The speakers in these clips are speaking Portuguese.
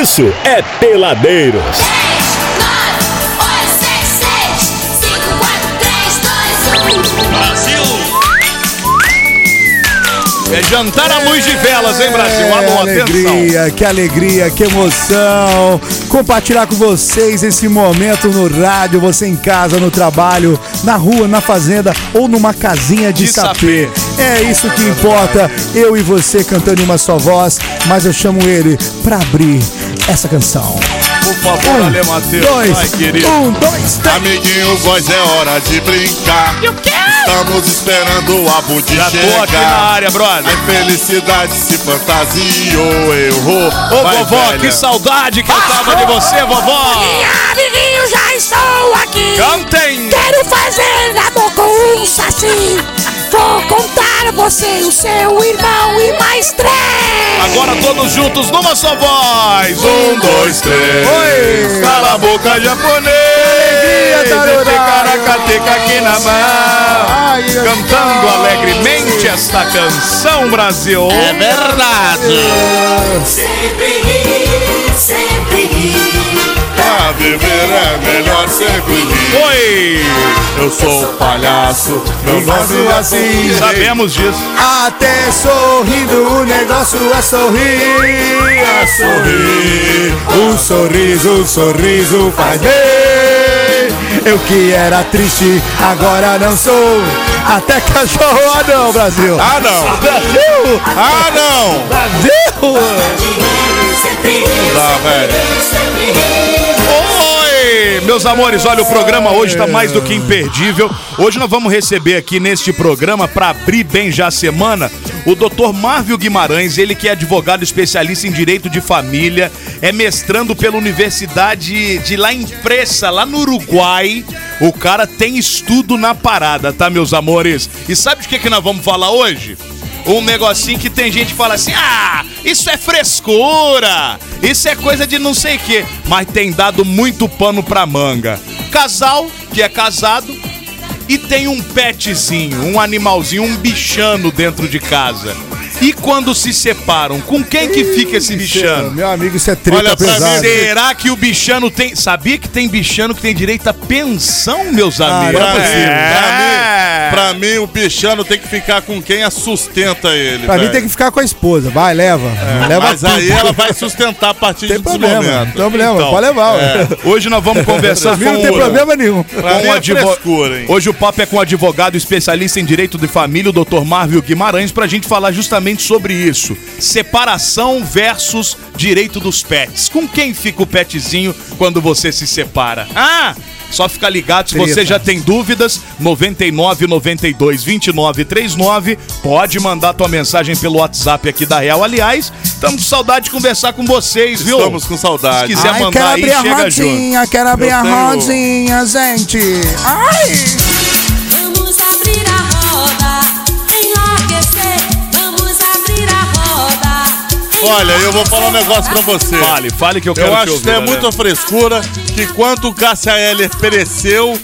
isso é Peladeiros. 10, 9, 8, 6, 6, 5, 4, 3, 2, 1. É jantar à luz de velas, hein, Brasil? É, Alô, atenção. alegria, que alegria, que emoção. Compartilhar com vocês esse momento no rádio, você em casa, no trabalho, na rua, na fazenda ou numa casinha de, De sapê. É isso que importa. Eu e você cantando em uma só voz, mas eu chamo ele pra abrir essa canção. Por favor, Ale Matheus. Dois, Ai, querido. um, dois, três. Amiguinho, voz é hora de brincar. Estamos esperando o abu de Já tô chegar. aqui na área, brother. A felicidade se fantasiou, errou. Ô, Vai, vovó, velha. que saudade que eu tava de você, vovó. Amiguinho, já estou aqui. Cantem. Quero fazer amor com um saci. Vou contar a você, o seu irmão e mais três. Agora todos juntos numa só voz. Um, dois, três. Oi. Cala a boca, japonês. Caracateca aqui na mão. Cantando alegremente esta canção, Brasil. É verdade. Sempre sempre viver é melhor sempre rir. Oi. Eu sou o palhaço, meu nome é assim. Sabemos disso. Até sorrindo, o negócio é sorrir, é sorrir. Um sorriso, um sorriso faz bem. Eu que era triste, agora não sou. Até cachorro, ah não, Brasil. Ah, não. Brasil! Ah, não. Brasil! Rir, Tá, velho. Meus amores, olha, o programa hoje está mais do que imperdível. Hoje nós vamos receber aqui neste programa, para abrir bem já a semana, o Dr. Marvio Guimarães, ele que é advogado especialista em direito de família, é mestrando pela Universidade de La Impressa, lá no Uruguai. O cara tem estudo na parada, tá, meus amores? E sabe de que, que nós vamos falar hoje? Um negocinho que tem gente que fala assim: ah, isso é frescura, isso é coisa de não sei o quê, mas tem dado muito pano pra manga. Casal que é casado e tem um petzinho, um animalzinho, um bichano dentro de casa. E quando se separam, com quem que fica esse bichano? Meu amigo, isso é treta Olha pra pesada. Será que o bichano tem. Sabia que tem bichano que tem direito à pensão, meus amigos? não é mim, pra mim, É. pra mim, o bichano tem que ficar com quem a sustenta ele. Pra mim tem que ficar com a esposa. Vai, leva. leva Mas tudo. aí ela vai sustentar a partir Tem desse problema. Não momento. tem problema. Então, Pode levar. ué. Hoje nós vamos conversar Pra mim com não tem o- problema nenhum. Pra mim com o é advo-? Hoje o papo é com o advogado especialista em direito de família, o Dr. Marvio Guimarães, pra gente falar justamente sobre isso. Separação versus direito dos pets. Com quem fica o petzinho quando você se separa? Ah! Só ficar ligado, se você Treta. já tem dúvidas, 99 92 29 39, pode mandar tua mensagem pelo WhatsApp aqui da Real. Aliás, estamos com saudade de conversar com vocês, viu? Estamos com saudade. Se quiser Ai, mandar quero aí, abrir a chega junto. rodinha, quero abrir Eu a tenho- rodinha, gente. Ai! Vamos abrir a roda, Olha, eu vou falar um negócio pra você. Fale, fale que eu quero Eu te acho ouvir, que é né? muita frescura que quando o Cássia Heller pereceu,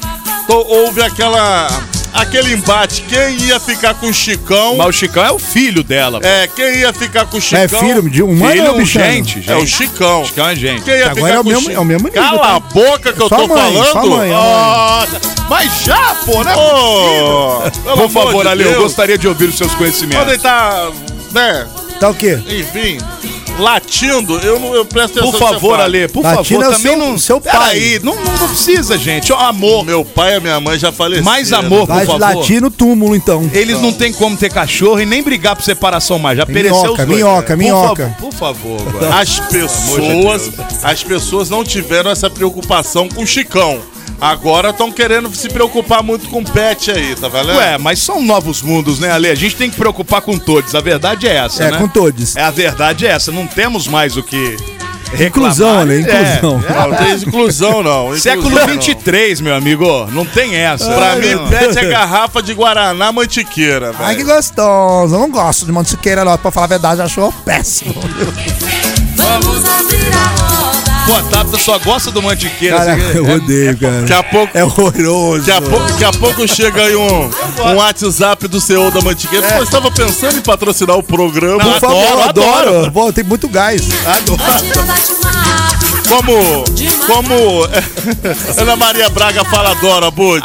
to- houve aquela aquele embate. Quem ia ficar com o Chicão? Mas o Chicão é o filho dela. pô. É, quem ia ficar com o Chicão? É filho de humano Filho, ou gente, gente. É o Chicão. Chicão é gente. Quem ia Agora ficar é o com mesmo- Chi- é o mesmo nível, Cala tá? a boca que eu Só tô a mãe, falando. mãe, Ah, mas já, pô, né? Ô, pelo Por favor, de Ale, eu gostaria de ouvir os seus conhecimentos. Quando ele tá, né, Tá o quê? enfim, latindo, eu não eu presto atenção Por favor. Ale, por Latino favor, é o também seu- não. seu pai. Peraí, não, não, não precisa, gente. Ó, amor. Meu pai e a minha mãe já faleceram. Mais amor, por Vai favor. latir no túmulo, então. Eles não têm como ter cachorro e nem brigar por separação mais. Já pereceu os Minhoca, dois. minhoca, Por minhoca. favor, Por favor, agora. As pessoas, as pessoas não tiveram essa preocupação com o Chicão. Agora estão querendo se preocupar muito com o pet aí, tá valendo? Ué, mas são novos mundos, né, Ale? A gente tem que preocupar com todos. A verdade é essa, É, né? com todos. É, a verdade é essa. Não temos mais o que reclamar. Inclusão, Ale, inclusão. É, Não tem inclusão, não. Século. 23, meu amigo. Não tem essa. Pra mim, pet é garrafa de Guaraná Mantiqueira, velho. Ai, que gostoso. Eu não gosto de mantiqueira, não. Pra falar a verdade, eu acho péssimo. Vamos abrir a roda. WhatsApp só gosta do mantiqueira. Cara, assim, eu é- odeio, cara. Daqui a pouco. É horroroso. Daqui a, pouco, daqui a pouco chega aí um, um WhatsApp do CEO da Mantiqueira. Pô, eu estava pensando em patrocinar o programa. Por favor, adoro, adoro. adoro. Pô, tem muito gás. Adoro. Como, como Ana Maria Braga fala adora, Bud.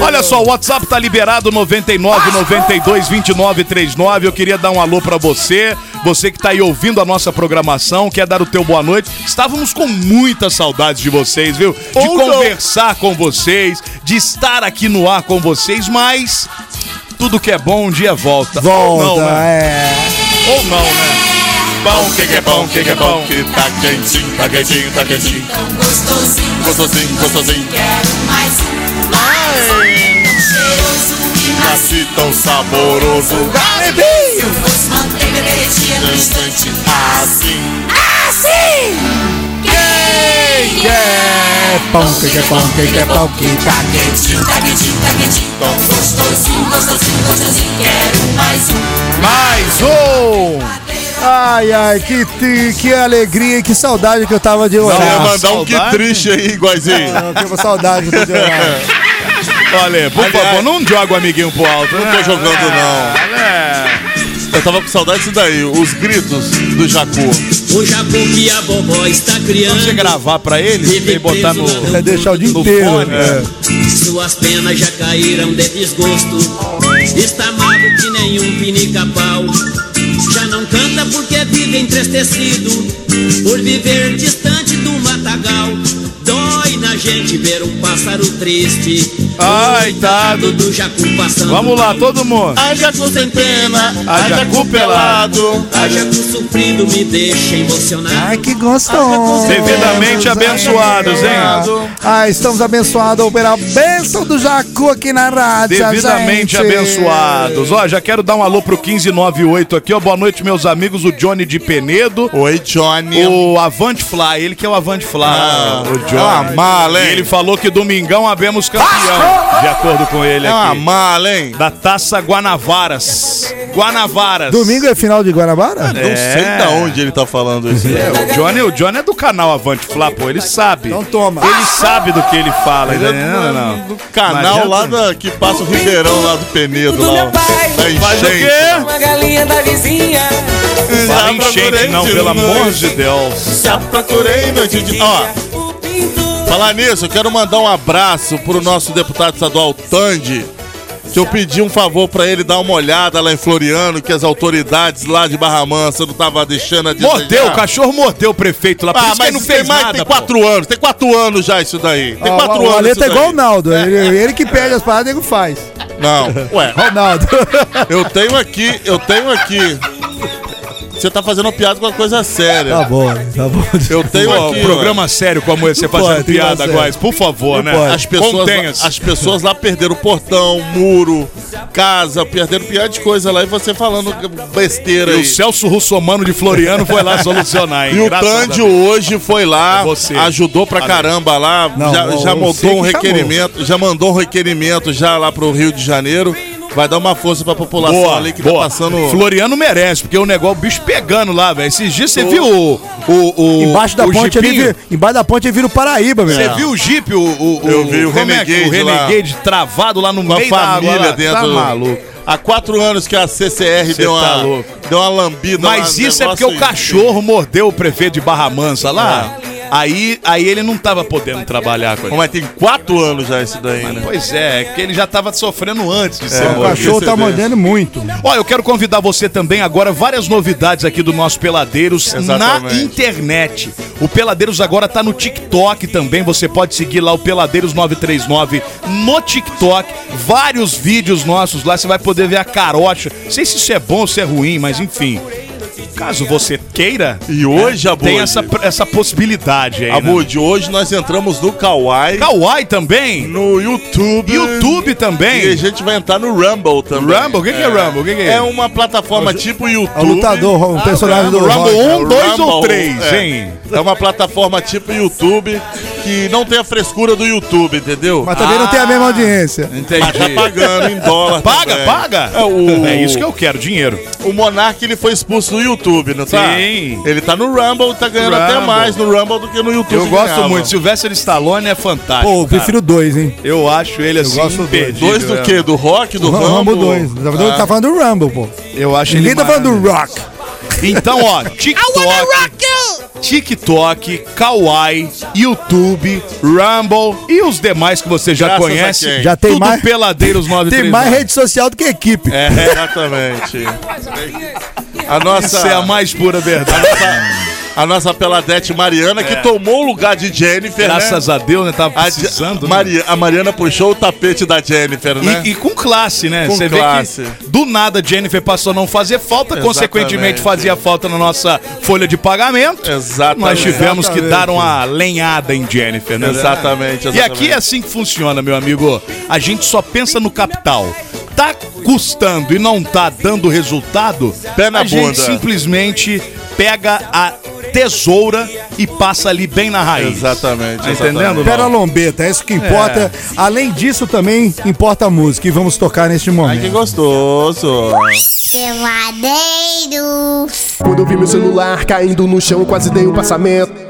Olha só, o WhatsApp tá liberado 99 92 29 39. Eu queria dar um alô pra você, você que tá aí ouvindo a nossa programação, quer dar o teu boa noite. Estávamos com muitas saudades de vocês, viu? De Ou não. conversar com vocês, de estar aqui no ar com vocês, mas tudo que é bom um dia volta. Volta, Ou não, né? é. Ou não, né? Bom, que que é bom, que que é bom, que tá quentinho, tá quentinho, tá quentinho. Tão gostosinho. Gostosinho, gostosinho. Quero mais um, um. Tão e macio. Assim tão saboroso. Se eu fosse manteiga, derretia no instante. Assim. Quem É pão, que que é pão, que que é pão, que tá quentinho, tá quentinho, tá quentinho. Tão gostosinho, gostosinho, gostosinho. Quero mais um. Mais um! Ai, ai, que, que, que alegria e que saudade que eu tava de Não, ia orar. mandar um que saudade. triste aí, igualzinho. Eu tenho saudade que eu tô de orar. Olha, por Aliás- favor, não joga o amiguinho pro alto. Não tô jogando, não. É. Eu tava com saudade disso daí, os gritos do Jacu. O jacu que a vovó está criando. Você gravar pra eles e botar no. É deixar o dia inteiro. fone, é. Suas penas já caíram de desgosto. Está mago que nenhum pinica-pau. Já não canta porque vive entristecido. Por viver distante do matagal. Gente ver um pássaro triste. Ai, tá. Do jacu passando. Vamos lá, todo mundo. A Jacu sem pena, A a Jacu Jacu pelado. A jacu sofrido me deixa emocionado. Ai, que gostoso. Devidamente abençoados, hein? Ah, estamos abençoados pela bênção do Jacu aqui na rádio, Devidamente gente. abençoados. Ó, já quero dar um alô pro 1598 aqui, ó. Boa noite, meus amigos. O Johnny de Penedo. Oi, Johnny. O Avante Fly, ele que é o Avante Fly. Ah, o é uma mala, hein? Ele falou que domingão abemos campeão. De acordo com ele É uma aqui. mala, hein? Da taça Guanavaras. Guanavaras. Domingo é final de Guanabara? Não sei da onde ele tá falando isso. É, o Johnny, o Johnny é do canal Avante Fla, pô, ele sabe. Então toma. Ele sabe do que ele fala, Ele é entendeu? do, Não, do canal Não lá da, que passa o Ribeirão lá do Penedo, Do lá, meu ó. pai. Da Faz o quê? Uma galinha da vizinha. Fala enchente, não, pelo amor de Deus. Já procurei noite de... Ó. falar nisso, eu quero mandar um abraço pro nosso deputado estadual Tandy, que eu pedi um favor pra ele dar uma olhada lá em Floriano, que as autoridades lá de Barra Mansa não tava deixando a desejar. Mordeu, o cachorro mordeu o prefeito lá, por Ah, isso que ele mas não tem fez mais, nada, tem pô. quatro anos, tem quatro anos já isso daí. Tem Ó, quatro o anos Aleta é igual o daí. Naldo. Ele, ele que pede as paradas, ele faz. Não, ué, Ronaldo. eu tenho aqui, eu tenho aqui. Você tá fazendo uma piada com uma coisa séria. tá bom, tá bom. Eu tenho aqui. um programa sério como esse, você pode, fazendo piada. Góis, por favor, né? As pessoas, as pessoas lá perderam portão, muro, casa, perderam piada de coisa lá e você falando besteira E aí. o Celso Russomano de Floriano foi lá solucionar, hein? E o Deus. hoje foi lá, Você. ajudou pra caramba lá, Não, já, já montou um chamou. requerimento, já mandou um requerimento já lá pro Rio de Janeiro. Vai dar uma força pra população Boa, ali que boa. tá passando. Floriano merece, porque o negócio, o bicho pegando lá, velho. Esses dias você viu o. o, o Embaixo da o ponte ali, jipinho? embaixo da ponte vira o Paraíba, meu. Você viu o Jeep, o, o, Eu vi o é Renegade o lá. Renegade travado lá no Uma meio da água. família lá. dentro. Tá maluco. Há quatro anos que a CCR Cê deu, tá uma, louco. deu uma lambida. Mas lá, isso é porque negócio o cachorro mordeu o prefeito de Barra Mansa lá. Aí, aí ele não tava podendo trabalhar com ele. Mas tem quatro anos já isso daí, né? Pois é, é que ele já tava sofrendo antes de ser É, O cachorro tá mordendo muito. Ó, eu quero convidar você também agora várias novidades aqui do nosso Peladeiros Exatamente. na internet. O Peladeiros agora tá no TikTok também. Você pode seguir lá o Peladeiros 939 no TikTok. Vários vídeos nossos lá, você vai poder ver a carocha. Não sei se isso é bom ou se é ruim, mas enfim. Caso você queira, E hoje, tem Abud, essa, essa possibilidade aí. Né? Abud, hoje nós entramos no Kawaii, Kawaii também. no YouTube. YouTube E a também. gente vai entrar no Rumble também. Rumble? O que, que é Rumble? O que, que é? É uma plataforma tipo YouTube. É o lutador, o personagem do Rumble Rock. 1, 2 ou Rumble, 3, é. hein? É uma plataforma tipo YouTube. Que não tem a frescura do YouTube, entendeu? Mas também não tem a mesma audiência. Mas tá Entendi. pagando em dólar. Paga, também. paga. É, o- É isso que eu quero, dinheiro. O Monark ele foi expulso do YouTube, não tá? Sim. Ele tá no Rumble, tá ganhando até Rumble. mais no Rumble do que no YouTube. Eu gosto ganhava. muito. Sylvester Stallone é fantástico. Pô, eu cara. prefiro dois, hein? Eu acho ele assim gosto do dois. imperdível. Dois do né? quê? Do rock, do O Rumble? Rumble 2. Tá falando- Ah. Tá falando do Rumble, pô. Eu acho ele Ninguém tá falando do maravilhoso. Rock. Então, ó, TikTok, TikTok, Kawaii, YouTube, Rumble e os demais que você já Graças conhece. Já tem tudo mais- Peladeiros 939. Tem mais rede social do que equipe. É, exatamente. A nossa, Isso é a mais pura verdade. A nossa Peladete Mariana, que tomou o lugar de Jennifer, É. Graças né? a Deus, né? Tava A, precisando. né? Maria, a Mariana puxou o tapete da Jennifer, né? E, e com classe, né? Com Você classe. vê que do nada Jennifer passou a não fazer falta, Exatamente. consequentemente fazia falta na nossa folha de pagamento. Exatamente. Nós tivemos que dar uma lenhada em Jennifer, né? Exatamente, E exatamente. aqui é assim que funciona, meu amigo. A gente só pensa no capital. Tá custando e não tá dando resultado, Pé na a gente bunda. simplesmente pega a tesoura e passa ali bem na raiz. Exatamente. Tá entendendo? Pera lombeta, é isso que importa. Além disso, também importa a música. E vamos tocar neste Ai, que momento. gostoso. Peladeiros. Quando vi meu celular caindo no chão, quase dei um passamento.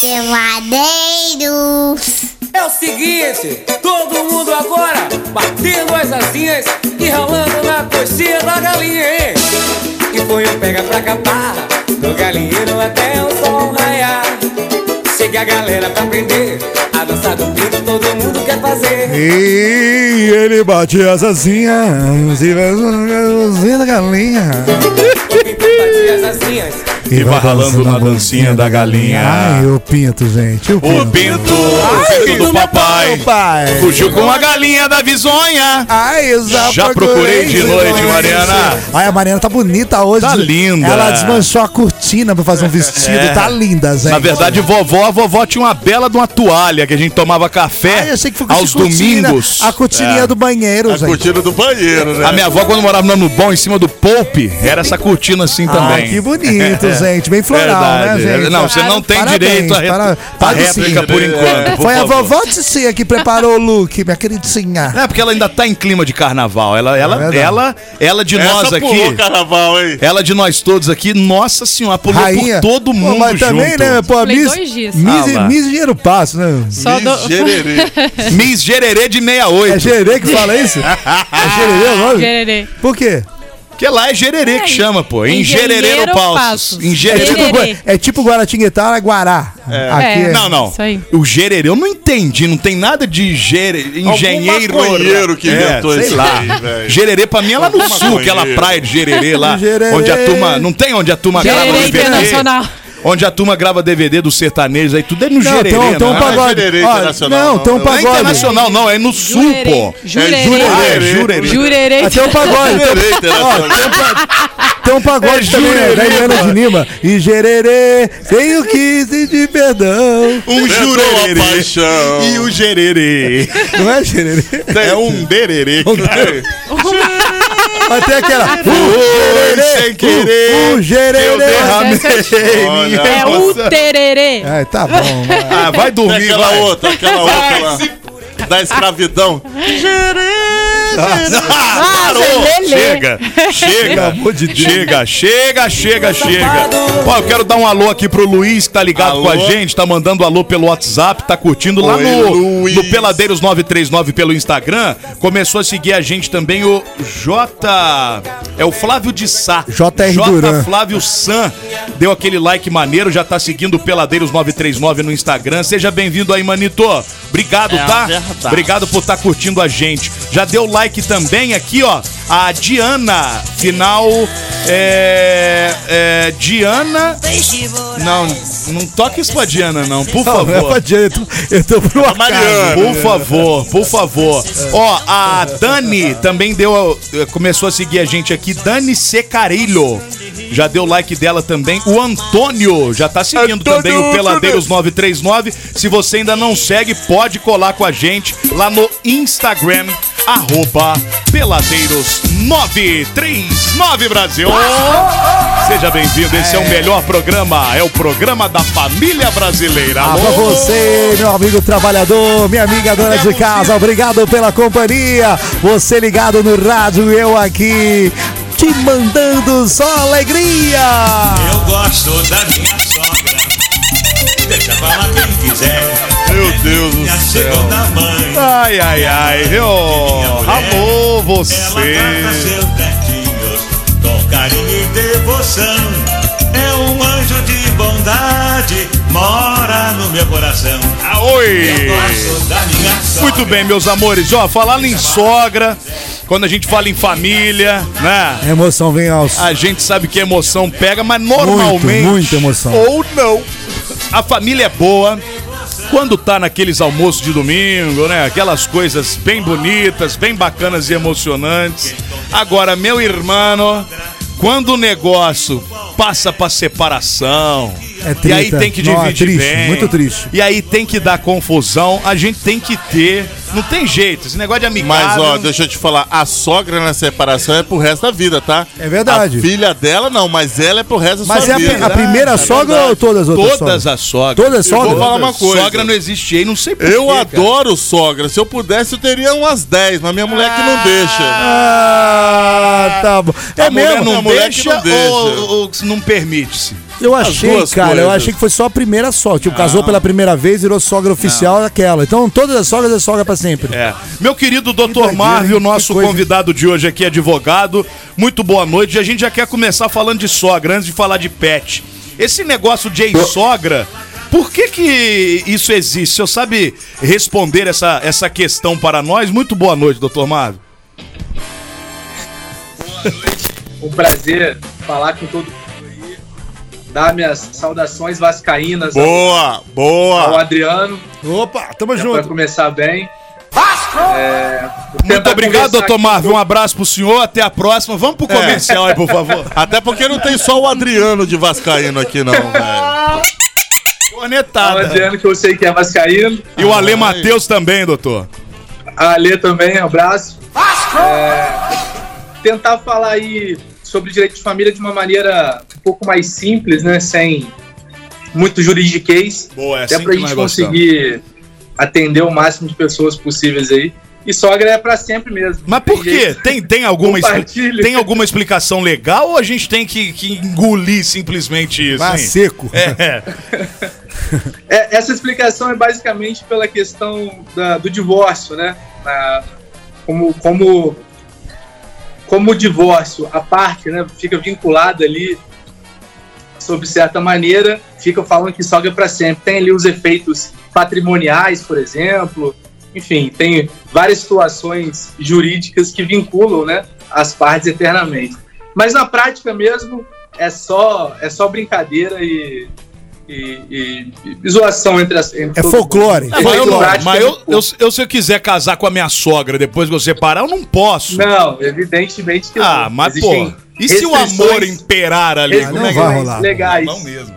Peladeiros. É o seguinte, todo mundo agora batendo as asinhas e rolando na coxinha da galinha, hein? E foi um pega pra capar, do galinheiro até o sol raiar. Chega a galera pra aprender, a dança do pinto todo mundo quer fazer. E ele bate as asinhas e vai da galinha. O pinto batia as asinhas, E vai ralando na dancinha da galinha. Ai, o pinto, gente. O O pinto. o pinto do papai. pai. Fugiu com a galinha da visonha. Ai, eu já, Já procurei de noite, Mariana. Ai, a Mariana tá bonita hoje. Tá linda. Ela desmanchou a cortina pra fazer um vestido. É. Tá linda, gente. Na verdade, vovó, a vovó tinha uma bela de uma toalha que a gente tomava café Ai, eu achei que foi aos cortina, domingos. A cortininha É. do banheiro, A gente. cortina do banheiro, né? A minha avó, quando morava no Bom, em cima do Poupe, era essa cortina assim Ah, também. que bonito, gente. Bem floral, Verdade. né, gente? Não, você não tem Parabéns, direito à, re- para- pode réplica sim. por enquanto. por Foi a favor. vovó Ticinha que preparou o look, minha queridinha. É, porque ela ainda tá em clima de carnaval. Ela, ela, verdade. ela, ela de nós Essa pulou aqui. carnaval, hein? Ela de nós todos aqui, nossa senhora, pulou Rainha. por todo Pô, mundo mas também, junto. né? Pô, Falei Miss, dois dias. Miss, Ah. Miss Dinheiro Passo, né? Só do... Gererê. Miss Gererê de 68. É Gerê que fala isso? É Gerê o nome? Gererê. Por quê? Porque lá é Gererê que chama, pô. Em Gererê no Passos. Em É Gererê. tipo, Gererê. é tipo Guaratinguetá, Guará. Aqui é. Não, não. Isso aí. O gererê eu não entendi. Não tem nada de gere... engenheiro. que inventou é, sei isso lá. aí, gererê pra mim é lá no sul, aquela praia de gererê lá. Gererê. Onde a turma. Não tem onde a turma grava Gererê DVD. Internacional. Onde a turma grava DVD dos sertanejos aí, tudo é no Não, gererê. tem um, tem um né? Não é pagode. Ó, Internacional, não, tem um Não Não é pagode. internacional, não, é no sul, Jurerê. pô. Jurerê. É jurerê. Jurerê. Ah, Tem um pagode. tem- Gererê internacional. Tem um pagode É também, né? jurerê, Da Eliana de Lima. E gererê, tenho que pedir perdão. Um jurerê. paixão. E o gererê. Não é gererê? É um dererê. Mas tem aquela. Oi, sem querer. O Eu gererê. derramei minha É o tererê. Ai, tá bom. vai. Ah, vai dormir, aquela vai. outra, aquela outra lá. Da escravidão. Parou! Lelê. Chega, chega, Pelo amor de Deus. chega, chega, chega, chega. Ó, eu quero dar um alô aqui pro Luiz que tá ligado Alô? com a gente, tá mandando alô pelo WhatsApp, tá curtindo lá no, no Peladeiros 939 pelo Instagram. Começou a seguir a gente também o J. É o Flávio de Sá. JR J. Duran. Flávio San. Deu aquele like maneiro, já tá seguindo o Peladeiros 939 no Instagram. Seja bem-vindo aí, Manito. Obrigado, É tá? verdade. Obrigado por estar curtindo a gente. Já deu like também aqui, ó. A Diana, final. É. é Diana. Não, não toque isso pra Diana, não, por Não, não é favor. pra direito. Eu tô pro acaso. Mariana. Por favor, por favor. Ó, a Dani também deu. Começou a seguir a gente aqui. Dani Secarilho. Já deu like dela também. O Antônio já tá seguindo Antônio, também o Peladeiros 939. Se você ainda não segue, pode colar com a gente lá no Instagram. Arroba Peladeiros 939 Brasil. Seja bem-vindo, esse é o melhor programa, é o programa da família brasileira. Ah, pra você, meu amigo trabalhador, minha amiga dona de casa, obrigado pela companhia. Você ligado no rádio, eu aqui, te mandando só alegria. Eu gosto da minha Deus do céu. Ai, ai, ai, viu? Amor, você. trata seus netinhos com carinho e devoção. É um anjo de bondade, mora no meu coração. Ah, Oi! Muito bem, meus amores. Ó, falando em sogra, quando a gente fala em família, né? A emoção vem aos. A gente sabe que a emoção pega, mas normalmente. Muito, muita emoção. Ou não. A família é boa. Quando tá naqueles almoços de domingo, né? Aquelas coisas bem bonitas, bem bacanas e emocionantes. Agora, meu irmão, quando o negócio passa pra separação, É e aí tem que Não, é dividir triste, bem, muito triste. E aí tem que dar confusão, a gente tem que ter, não tem jeito, esse negócio de amigado. Mas, ó, deixa eu te falar, a sogra na separação é pro resto da vida, tá? É verdade. A filha dela não, mas ela é pro resto da Mas sua é a, vida. pri- a primeira É sogra verdade. ou todas as outras? Todas sogras? as sogras. Todas as Eu vou sogras? falar uma coisa. Sogra não existe aí, não sei porquê. Eu adoro sogra. Se eu pudesse, eu teria umas 10, mas minha mulher que não deixa. Ah, tá bom. É a mulher mesmo? não A mulher que deixa, não deixa. Ou, ou não permite-se? Eu achei, cara, eu coisas. achei que foi só a primeira sogra. Tipo, casou pela primeira vez, virou sogra oficial daquela. Então, todas as sogras é sogra pra sempre. É. Meu querido Dr. doideira, Marvio, hein? nosso Que convidado de hoje aqui, advogado. Muito boa noite. E a gente já quer começar falando de sogra, antes de falar de pet. Esse negócio de ex-sogra, por que que isso existe? O senhor sabe responder essa, essa questão para nós? Muito boa noite, Dr. Marvio. Um prazer falar com todo mundo aí. Dar minhas saudações vascaínas ao- Boa, ao boa. Adriano, Opa, tamo para junto. começar bem. É, vou Muito obrigado, aqui Marvio. Um abraço pro senhor. Até a próxima. Vamos pro comercial aí, por favor. Até porque não tem só o Adriano de Vascaíno aqui, não, velho. o Cornetada. Adriano, que eu sei que é vascaíno. E o Ale Matheus também, doutor. A Alê também, abraço. É, tentar falar aí sobre direito de família de uma maneira um pouco mais simples, né? Sem muito juridiquês. Boa, é até assim pra que gente conseguir atender o máximo de pessoas possíveis aí. E sogra é pra sempre mesmo. Mas por quê? Tem, tem, alguma, tem alguma explicação legal ou a gente tem que, que engolir simplesmente isso? Vai seco. É, É, essa explicação é basicamente pela questão da- do divórcio, né? Na- como, como, como o divórcio, a parte, né, fica vinculada ali, sob certa maneira, fica falando que sogra para sempre. Tem ali os efeitos patrimoniais, por exemplo. Enfim, tem várias situações jurídicas que vinculam, né, as partes eternamente. Mas na prática mesmo é só é só brincadeira e e, e- e zoação entre as. Entre É folclore. É, mas eu, não- mas é eu, eu, eu- se eu quiser casar com a minha sogra depois que eu separar, eu não posso. Não, evidentemente que ah, não. mas Existem pô. E se o amor imperar ali? Ah, Como não é que vai vai? rolar. legais. Não mesmo.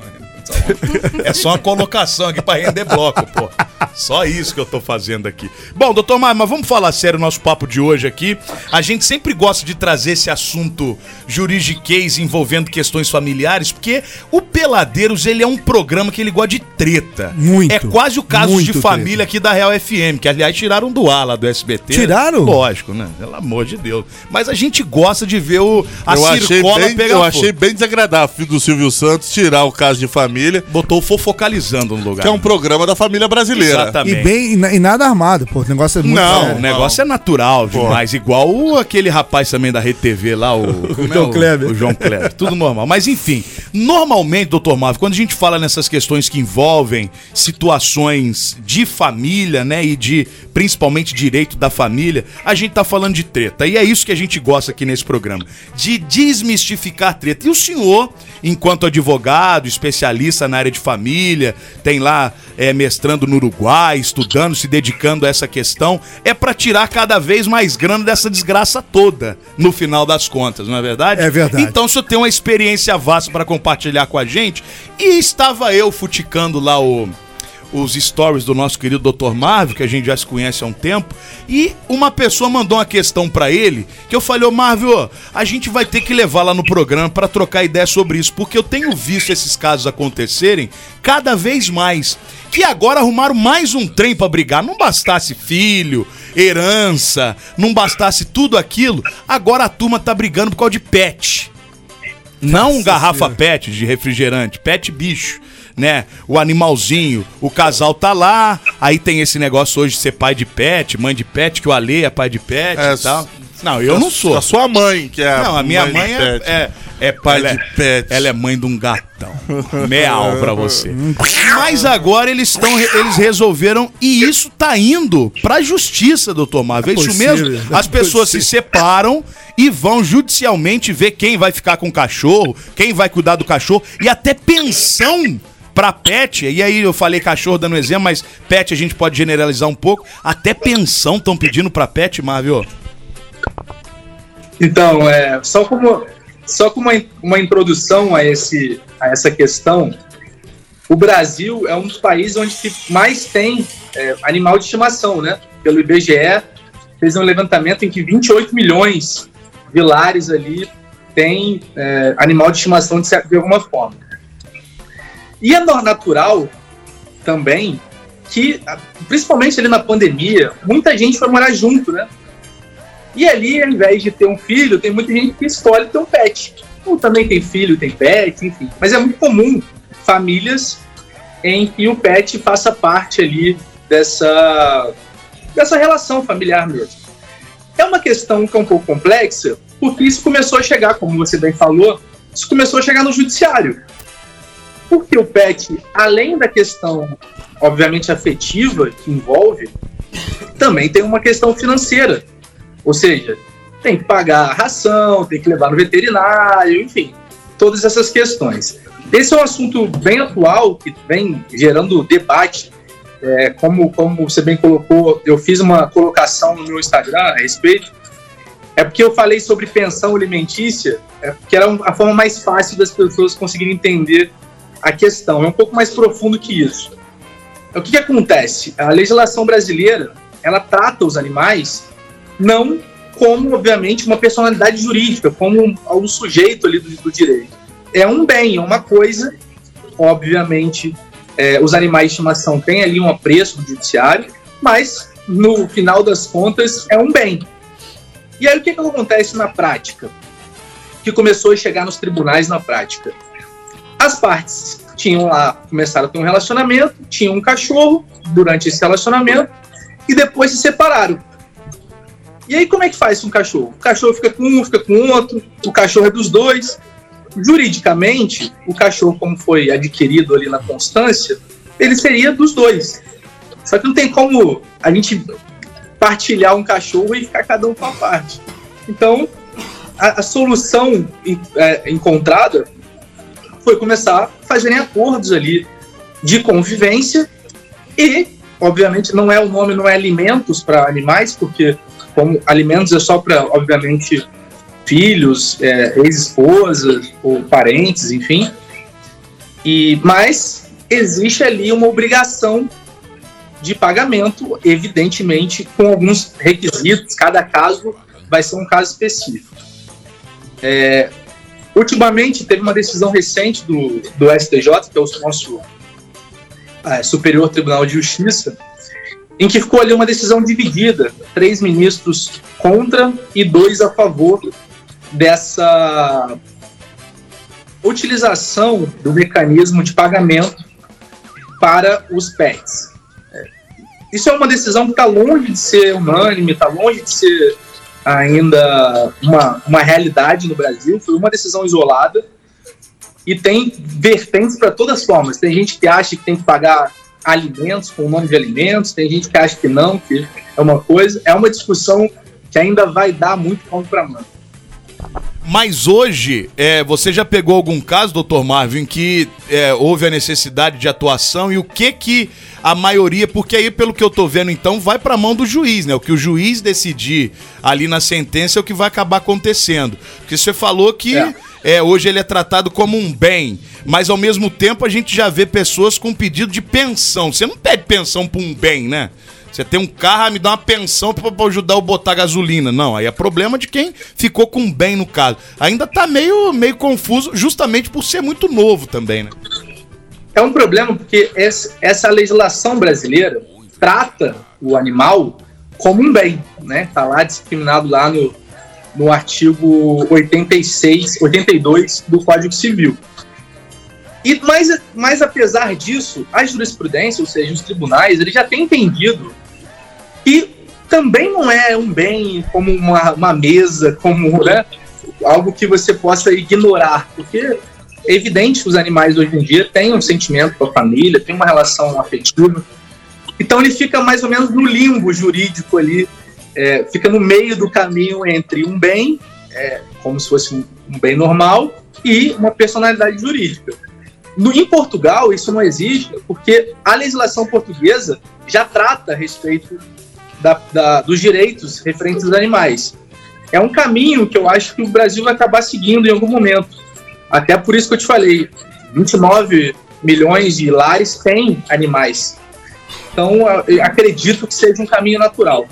É só uma colocação aqui pra render bloco, pô. Só isso que eu tô fazendo aqui. Bom, doutor Mário, mas vamos falar sério o nosso papo de hoje aqui. A gente sempre gosta de trazer esse assunto juridiquês envolvendo questões familiares, porque o Peladeiros, ele é um programa que ele gosta de treta. Muito, É quase o caso de família aqui da Real FM, que aliás tiraram do ar lá do SBT. Tiraram? Lógico, né? Pelo amor de Deus. Mas a gente gosta de ver o, a eu achei, circola bem, pegar eu achei bem desagradável filho do Silvio Santos tirar o caso de família, Botou o fofocalizando no lugar. que é um programa da família brasileira. Exatamente. E bem, e na- e nada armado, pô. O negócio é muito Não, sério. o negócio é natural demais. Igual o- aquele rapaz também da Rede TV lá, o, é João Kleber. O João Kleber. Tudo normal. Mas enfim, normalmente, doutor Marvel, quando a gente fala nessas questões que envolvem situações de família, né? E de principalmente direito da família, a gente tá falando de treta. E é isso que a gente gosta aqui nesse programa. De desmistificar treta. E o senhor, enquanto advogado, especialista na área de família, tem lá é, mestrando no Uruguai, estudando, se dedicando a essa questão, é pra tirar cada vez mais grana dessa desgraça toda, no final das contas, não é verdade? É verdade. Então, se eu tenho uma experiência vasta para compartilhar com a gente, e estava eu futicando lá o os stories do nosso querido Dr. Marvel, que a gente já se conhece há um tempo, e uma pessoa mandou uma questão pra ele, que eu falei, ô Marvel, a gente vai ter que levar lá no programa pra trocar ideia sobre isso, porque eu tenho visto esses casos acontecerem cada vez mais. Que agora arrumaram mais um trem pra brigar. Não bastasse filho, herança, não bastasse tudo aquilo, agora a turma tá brigando por causa de pet. Não garrafa pet de refrigerante, pet bicho, né? O animalzinho, o casal tá lá, aí tem esse negócio hoje de ser pai de pet, mãe de pet, que o Ale é pai de pet É, e tal. Não, eu não sou. A sua mãe, que é Não, a minha de mãe é, é, é Pai ela de é- pet. Ela é mãe de um gatão. Meal pra você. Mas agora eles estão, eles resolveram e isso tá indo pra justiça, doutor Marvel. É isso possível, mesmo. não é As pessoas se separam e vão judicialmente ver quem vai ficar com o cachorro, quem vai cuidar do cachorro e até pensão pra pet. E aí eu falei cachorro dando exemplo, mas pet a gente pode generalizar um pouco. Até pensão estão pedindo pra pet, Marvel. Então, é, só como, só como uma, uma introdução a, esse, a essa questão, o Brasil é um dos países onde mais tem é, animal de estimação, né? Pelo IBGE, fez um levantamento em que 28 milhões de lares ali têm é, animal de estimação de, cer- de alguma forma. E é natural também que, principalmente ali na pandemia, muita gente foi morar junto, né? E ali, ao invés de ter um filho, tem muita gente que escolhe ter um pet. Ou também tem filho, tem pet, enfim. Mas é muito comum famílias em que o pet faça parte ali dessa, dessa relação familiar mesmo. É uma questão que é um pouco complexa, porque isso começou a chegar, como você bem falou, isso começou a chegar no judiciário. Porque o pet, além da questão, obviamente, afetiva que envolve, também tem uma questão financeira. Ou seja, tem que pagar a ração, tem que levar no veterinário, enfim, todas essas questões. Esse é um assunto bem atual, que vem gerando debate. É, como, como você bem colocou, eu fiz uma colocação no meu Instagram a respeito. É porque eu falei sobre pensão alimentícia, é, que era a forma mais fácil das pessoas conseguirem entender a questão. É um pouco mais profundo que isso. O que, que acontece? A legislação brasileira ela trata os animais não como, obviamente, uma personalidade jurídica, como um, um sujeito ali do, do direito. É um bem, é uma coisa. Obviamente, é, os animais de estimação têm ali um apreço no judiciário, mas no final das contas é um bem. E aí o que, que acontece na prática? Que começou a chegar nos tribunais na prática. As partes tinham lá, começaram a ter um relacionamento, tinham um cachorro durante esse relacionamento e depois se separaram. E aí, como é que faz com o cachorro? O cachorro fica com um, fica com outro, o cachorro é dos dois. Juridicamente, o cachorro, como foi adquirido ali na constância, ele seria dos dois. Só que não tem como a gente partilhar um cachorro e ficar cada um com a parte. Então, a, a solução é, encontrada foi começar a fazerem acordos ali de convivência e, obviamente, não é o nome, não é alimentos para animais, porque como alimentos é só para, obviamente, filhos, é, ex-esposas ou parentes, enfim. E, mas existe ali uma obrigação de pagamento, evidentemente, com alguns requisitos. Cada caso vai ser um caso específico. É, ultimamente, teve uma decisão recente do, do STJ, que é o nosso é, Superior Tribunal de Justiça, em que ficou ali uma decisão dividida, três ministros contra e dois a favor dessa utilização do mecanismo de pagamento para os pets. É, Isso é uma decisão que está longe de ser unânime, está longe de ser ainda uma, uma realidade no Brasil. Foi uma decisão isolada e tem vertentes para todas as formas. Tem gente que acha que tem que pagar alimentos com o nome de alimentos, tem gente que acha que não, que é uma coisa. É uma discussão que ainda vai dar muito pano para mão. Mas hoje, é, você já pegou algum caso, doutor Marvin, que é, houve a necessidade de atuação e o que que a maioria, porque aí pelo que eu tô vendo então, vai pra mão do juiz, né? O que o juiz decidir ali na sentença é o que vai acabar acontecendo. Porque você falou que é, hoje ele é tratado como um bem, mas ao mesmo tempo a gente já vê pessoas com pedido de pensão. Você não pede pensão pra um bem, né? Você tem um carro, ah, me dá uma pensão pra ajudar eu botar gasolina. Não, aí é problema de quem ficou com bem no caso. Ainda tá meio, meio confuso, justamente por ser muito novo também, né? É um problema porque essa legislação brasileira trata o animal como um bem, né? Tá lá discriminado lá no, no artigo 86, 82 do Código Civil. E mas, mas apesar disso, a jurisprudência, ou seja, os tribunais, eles já têm entendido que também não é um bem como uma, uma mesa, como né, algo que você possa ignorar, porque é evidente que os animais hoje em dia têm um sentimento com a família, têm uma relação afetiva. Então ele fica mais ou menos no limbo jurídico ali, é, fica no meio do caminho entre um bem, é, como se fosse um, bem normal, e uma personalidade jurídica. No, em Portugal, isso não existe, porque a legislação portuguesa já trata a respeito da- da- dos direitos referentes aos animais. É um caminho que eu acho que o Brasil vai acabar seguindo em algum momento. Até por isso que eu te falei, 29 milhões de lares têm animais. Então, acredito que seja um caminho natural.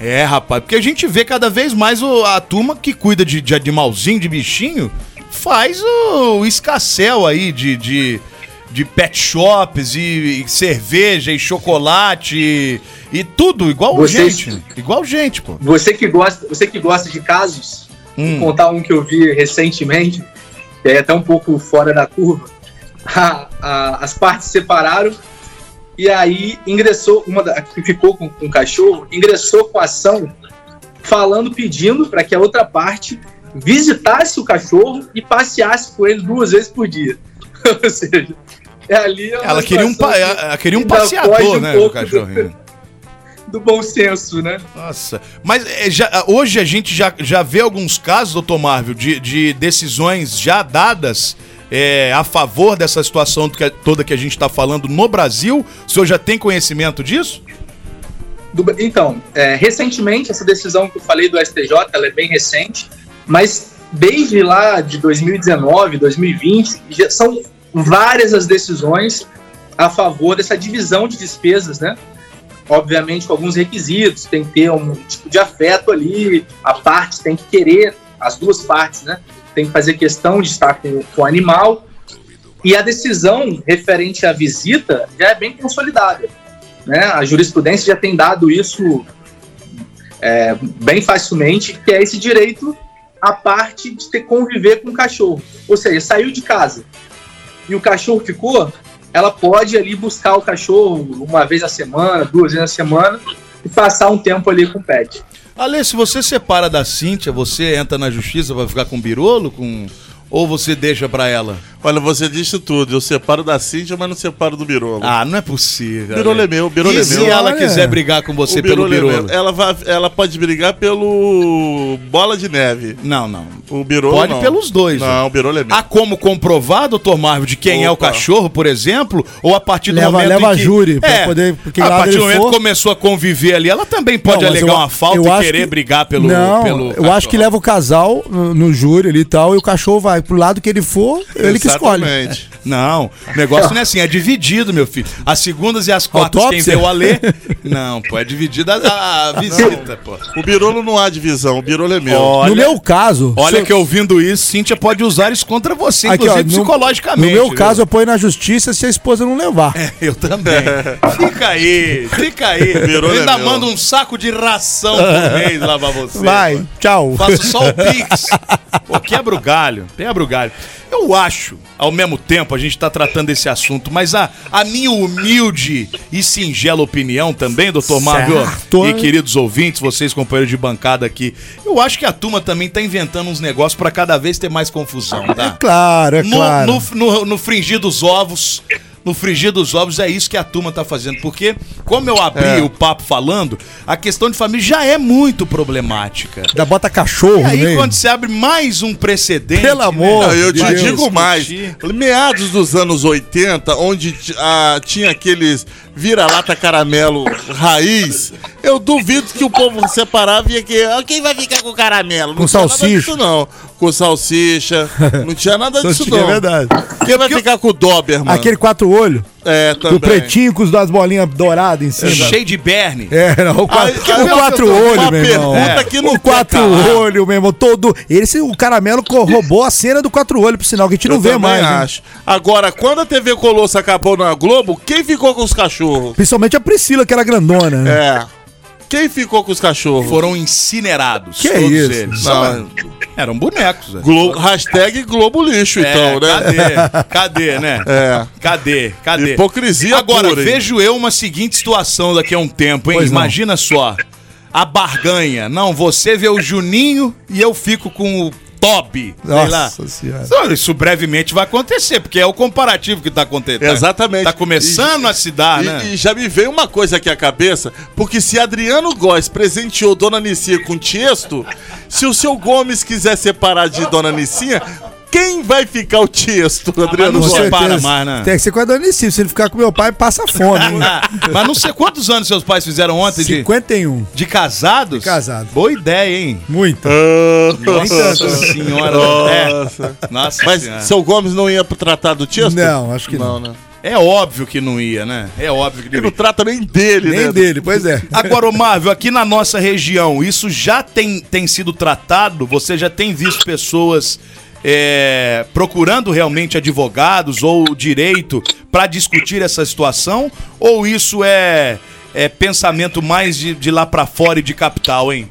É, rapaz, porque a gente vê cada vez mais o- a turma que cuida de, de animalzinho, de bichinho, faz o, escassel aí de, de, de pet shops e, e cerveja e chocolate e, e tudo, igual Vocês- gente. Igual gente, pô. Você que gosta, você que gosta de casos, Hum. vou contar um que eu vi recentemente, que é até um pouco fora da curva. A- a- as partes se separaram e aí ingressou uma da, que ficou com, com o cachorro, ingressou com a ação falando, pedindo para que a outra parte visitasse o cachorro e passeasse com ele duas vezes por dia. Ou seja, é ali é Ela queria um, pa- que ela queria um passeador, um né, do cachorrinho. do bom senso, né? Nossa, mas é, já- hoje a gente já, já vê alguns casos, doutor Marvel, de, de decisões já dadas é, a favor dessa situação toda que a gente está falando no Brasil. O senhor já tem conhecimento disso? Então, é, recentemente, essa decisão que eu falei do STJ, ela é bem recente, mas desde lá de 2019, 2020, já são várias as decisões a favor dessa divisão de despesas, né? Obviamente com alguns requisitos, tem que ter um tipo de afeto ali, a parte tem que querer, as duas partes, né? Tem que fazer questão de estar com, com o animal. E a decisão referente à visita já é bem consolidada né? A jurisprudência já tem dado isso é, bem facilmente, que é esse direito à parte de ter conviver com o cachorro. Ou seja, saiu de casa e o cachorro ficou, ela pode ali buscar o cachorro uma vez na semana, duas vezes na semana e passar um tempo ali com o pet. Ale, se você separa da Cíntia, você entra na justiça, vai ficar com birolo? Com... Ou você deixa pra ela? Olha, você disse tudo. Eu separo da Cíntia, mas não separo do Birolo. Ah, não é possível. Birolo é meu, Birolo E é se meu. ela quiser brigar com você O pelo Birolo é meu. Ela, vai, ela pode brigar pelo Bola de Neve. Não, não. O Birolo Pode não. pelos dois. Não, o Birolo é meu. Há como comprovar, doutor Marvel, de quem é o Opa. cachorro, por exemplo? Ou a partir do Leva- momento leva em a que... júri pra é, poder- porque a partir do momento for- que começou a conviver ali, ela também pode Não, mas alegar eu- uma falta eu e acho querer que- brigar pelo Não, pelo eu acho que leva o casal no, no júri ali e tal, e o cachorro vai pro lado que ele for, ele que escolhe. Exatamente. Não, o negócio não é assim, é dividido, meu filho. As segundas e as quartas, quem vê o Alê. Não, pô, é dividida a, a visita, pô. O Birolo não há divisão, o Birolo é meu. Olha, No meu caso. olha eu- que ouvindo isso, Cíntia pode usar isso contra você, Aqui, ó, inclusive no- psicologicamente. No meu viu? caso, eu ponho na justiça se a esposa não levar. Eu também. Fica aí, fica aí. Eu ainda meu? mando um saco de ração por mês lá pra você. Vai, tchau. Faço só o Pix. Pô, quebra o galho, quebra o galho. Eu acho, ao mesmo tempo, a gente tá tratando desse assunto, mas a, a minha humilde e singela opinião também, doutor Marvel, e queridos ouvintes, vocês companheiros de bancada aqui, eu acho que a turma também tá inventando uns negócios pra cada vez ter mais confusão, tá? Claro, é no, claro. no, no, no fringir dos ovos. No frigir dos ovos é isso que a turma tá fazendo. Porque, como eu abri É. o papo falando, a questão de família já é muito problemática. Da bota cachorro, E aí, né? quando você abre mais um precedente. Pelo amor Não, eu de te Deus. digo mais. discutir. Meados dos anos 80, onde ah, tinha aqueles vira-lata caramelo raiz, eu duvido que o povo separava e ia que. "Ah, Quem vai ficar com caramelo? Com não tinha nada salsicha. disso, não. Com salsicha. Não tinha nada disso, Salsicha, não. é verdade. Quem vai ficar com o Doberman? Aquele quatro olhos, É, do também. pretinho com as duas bolinhas douradas em cima. Cheio de berne. É, não, o quatro, Aí- o olhos, uma meu irmão. pergunta É. que não o quatro olhos, meu irmão, todo. Esse, o caramelo roubou a cena do quatro olhos, por sinal, que a gente não Eu vê mais. né? acho. Agora, quando a TV Colosso acabou na Globo, quem ficou com os cachorros? Principalmente a Priscila, que era grandona. né? É. Quem ficou com os cachorros? Foram incinerados. Que todos isso? eles. Não, Eram bonecos. hashtag Globo Lixo, É, então, né? Cadê? Cadê, né? É. Cadê? Cadê? Hipocrisia Agora, pura, vejo eu uma seguinte situação daqui a um tempo, hein? Pois não. Imagina só. A barganha. Não, você vê o Juninho e eu fico com o Toby. Sei lá. Nossa senhora. Então, Isso brevemente vai acontecer, porque é o comparativo que tá acontecendo. Exatamente. Tá começando a se dar, E, né? e já me veio uma coisa aqui à cabeça, porque se Adriano Góes presenteou Dona Nicinha com Tiesto, se o seu Gomes quiser separar de Dona Nicinha, quem vai ficar o Tiesto, Adriano não Com Góes? separa mais, né? Tem que ser com a Dona. Se ele ficar com meu pai, passa fome. hein? Mas não sei quantos anos seus pais fizeram ontem de, 51. de casados? De casado. Boa ideia, hein? Muito. Nossa senhora. Nossa. É. Nossa Mas senhora. seu Gomes não ia pro tratado do Tiesto? Não, acho que não. né? É óbvio que não ia, né? É óbvio que Ele não não ia. trata nem dele, Nem né? dele, pois é. Agora, ô Marvel, aqui na nossa região, isso já tem, tem sido tratado? Você já tem visto pessoas é, procurando realmente advogados ou direito para discutir essa situação? Ou isso é, é pensamento mais de, de lá para fora e de capital, hein?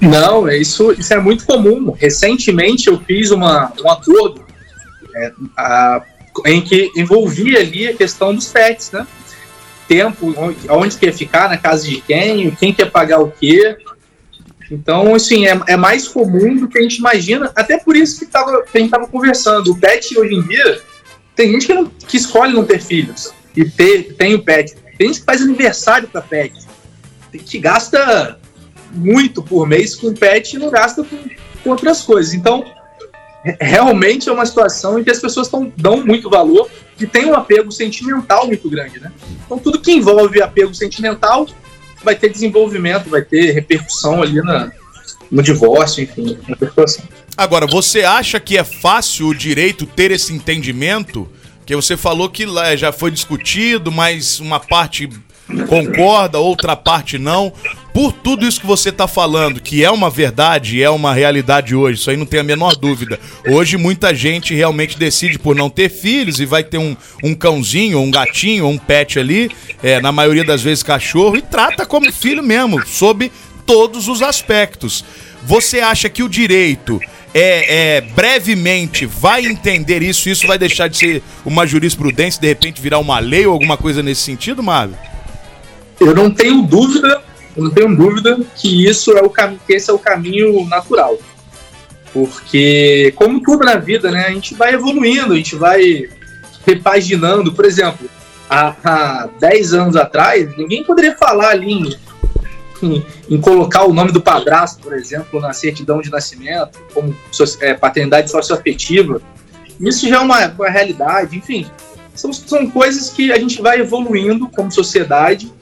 Não, é isso, isso é muito comum. Recentemente eu fiz uma, um acordo é, a- em que envolvia ali a questão dos pets, né? Tempo, onde, onde que ia ficar, na casa de quem, quem quer pagar o quê. Então, assim, é, é mais comum do que a gente imagina. Até por isso que, tava, que a gente estava conversando. O pet, hoje em dia, tem gente que, não- que escolhe não ter filhos e ter, tem o pet. Tem gente que faz aniversário para pet. Tem que gasta muito por mês com pet e não gasta com, com outras coisas. Então, re- realmente é uma situação em que as pessoas tão, dão muito valor e tem um apego sentimental muito grande, né? Então, tudo que envolve apego sentimental vai ter desenvolvimento, vai ter repercussão ali na, no divórcio, enfim, na situação. Agora, você acha que é fácil o direito ter esse entendimento? Que você falou que lá já foi discutido, mas uma parte concorda, outra parte não. Por tudo isso que você está falando, que é uma verdade, é uma realidade hoje, isso aí não tem a menor dúvida. Hoje muita gente realmente decide por não ter filhos e vai ter um, um cãozinho, um gatinho, um pet ali, é, na maioria das vezes cachorro, e trata como filho mesmo, sob todos os aspectos. Você acha que o direito é, é, brevemente vai entender isso? Isso vai deixar de ser uma jurisprudência de repente virar uma lei ou alguma coisa nesse sentido, Marvel? Eu não tenho dúvida, eu não tenho dúvida que isso é o caminho, que esse é o caminho natural. Porque, como tudo na vida, né, a gente vai evoluindo, a gente vai repaginando. Por exemplo, há, há 10 anos atrás, ninguém poderia falar ali em, em- em colocar o nome do padrasto, por exemplo, na certidão de nascimento, como é, paternidade socioafetiva. Isso já é uma, uma realidade, enfim. São, são coisas que a gente vai evoluindo como sociedade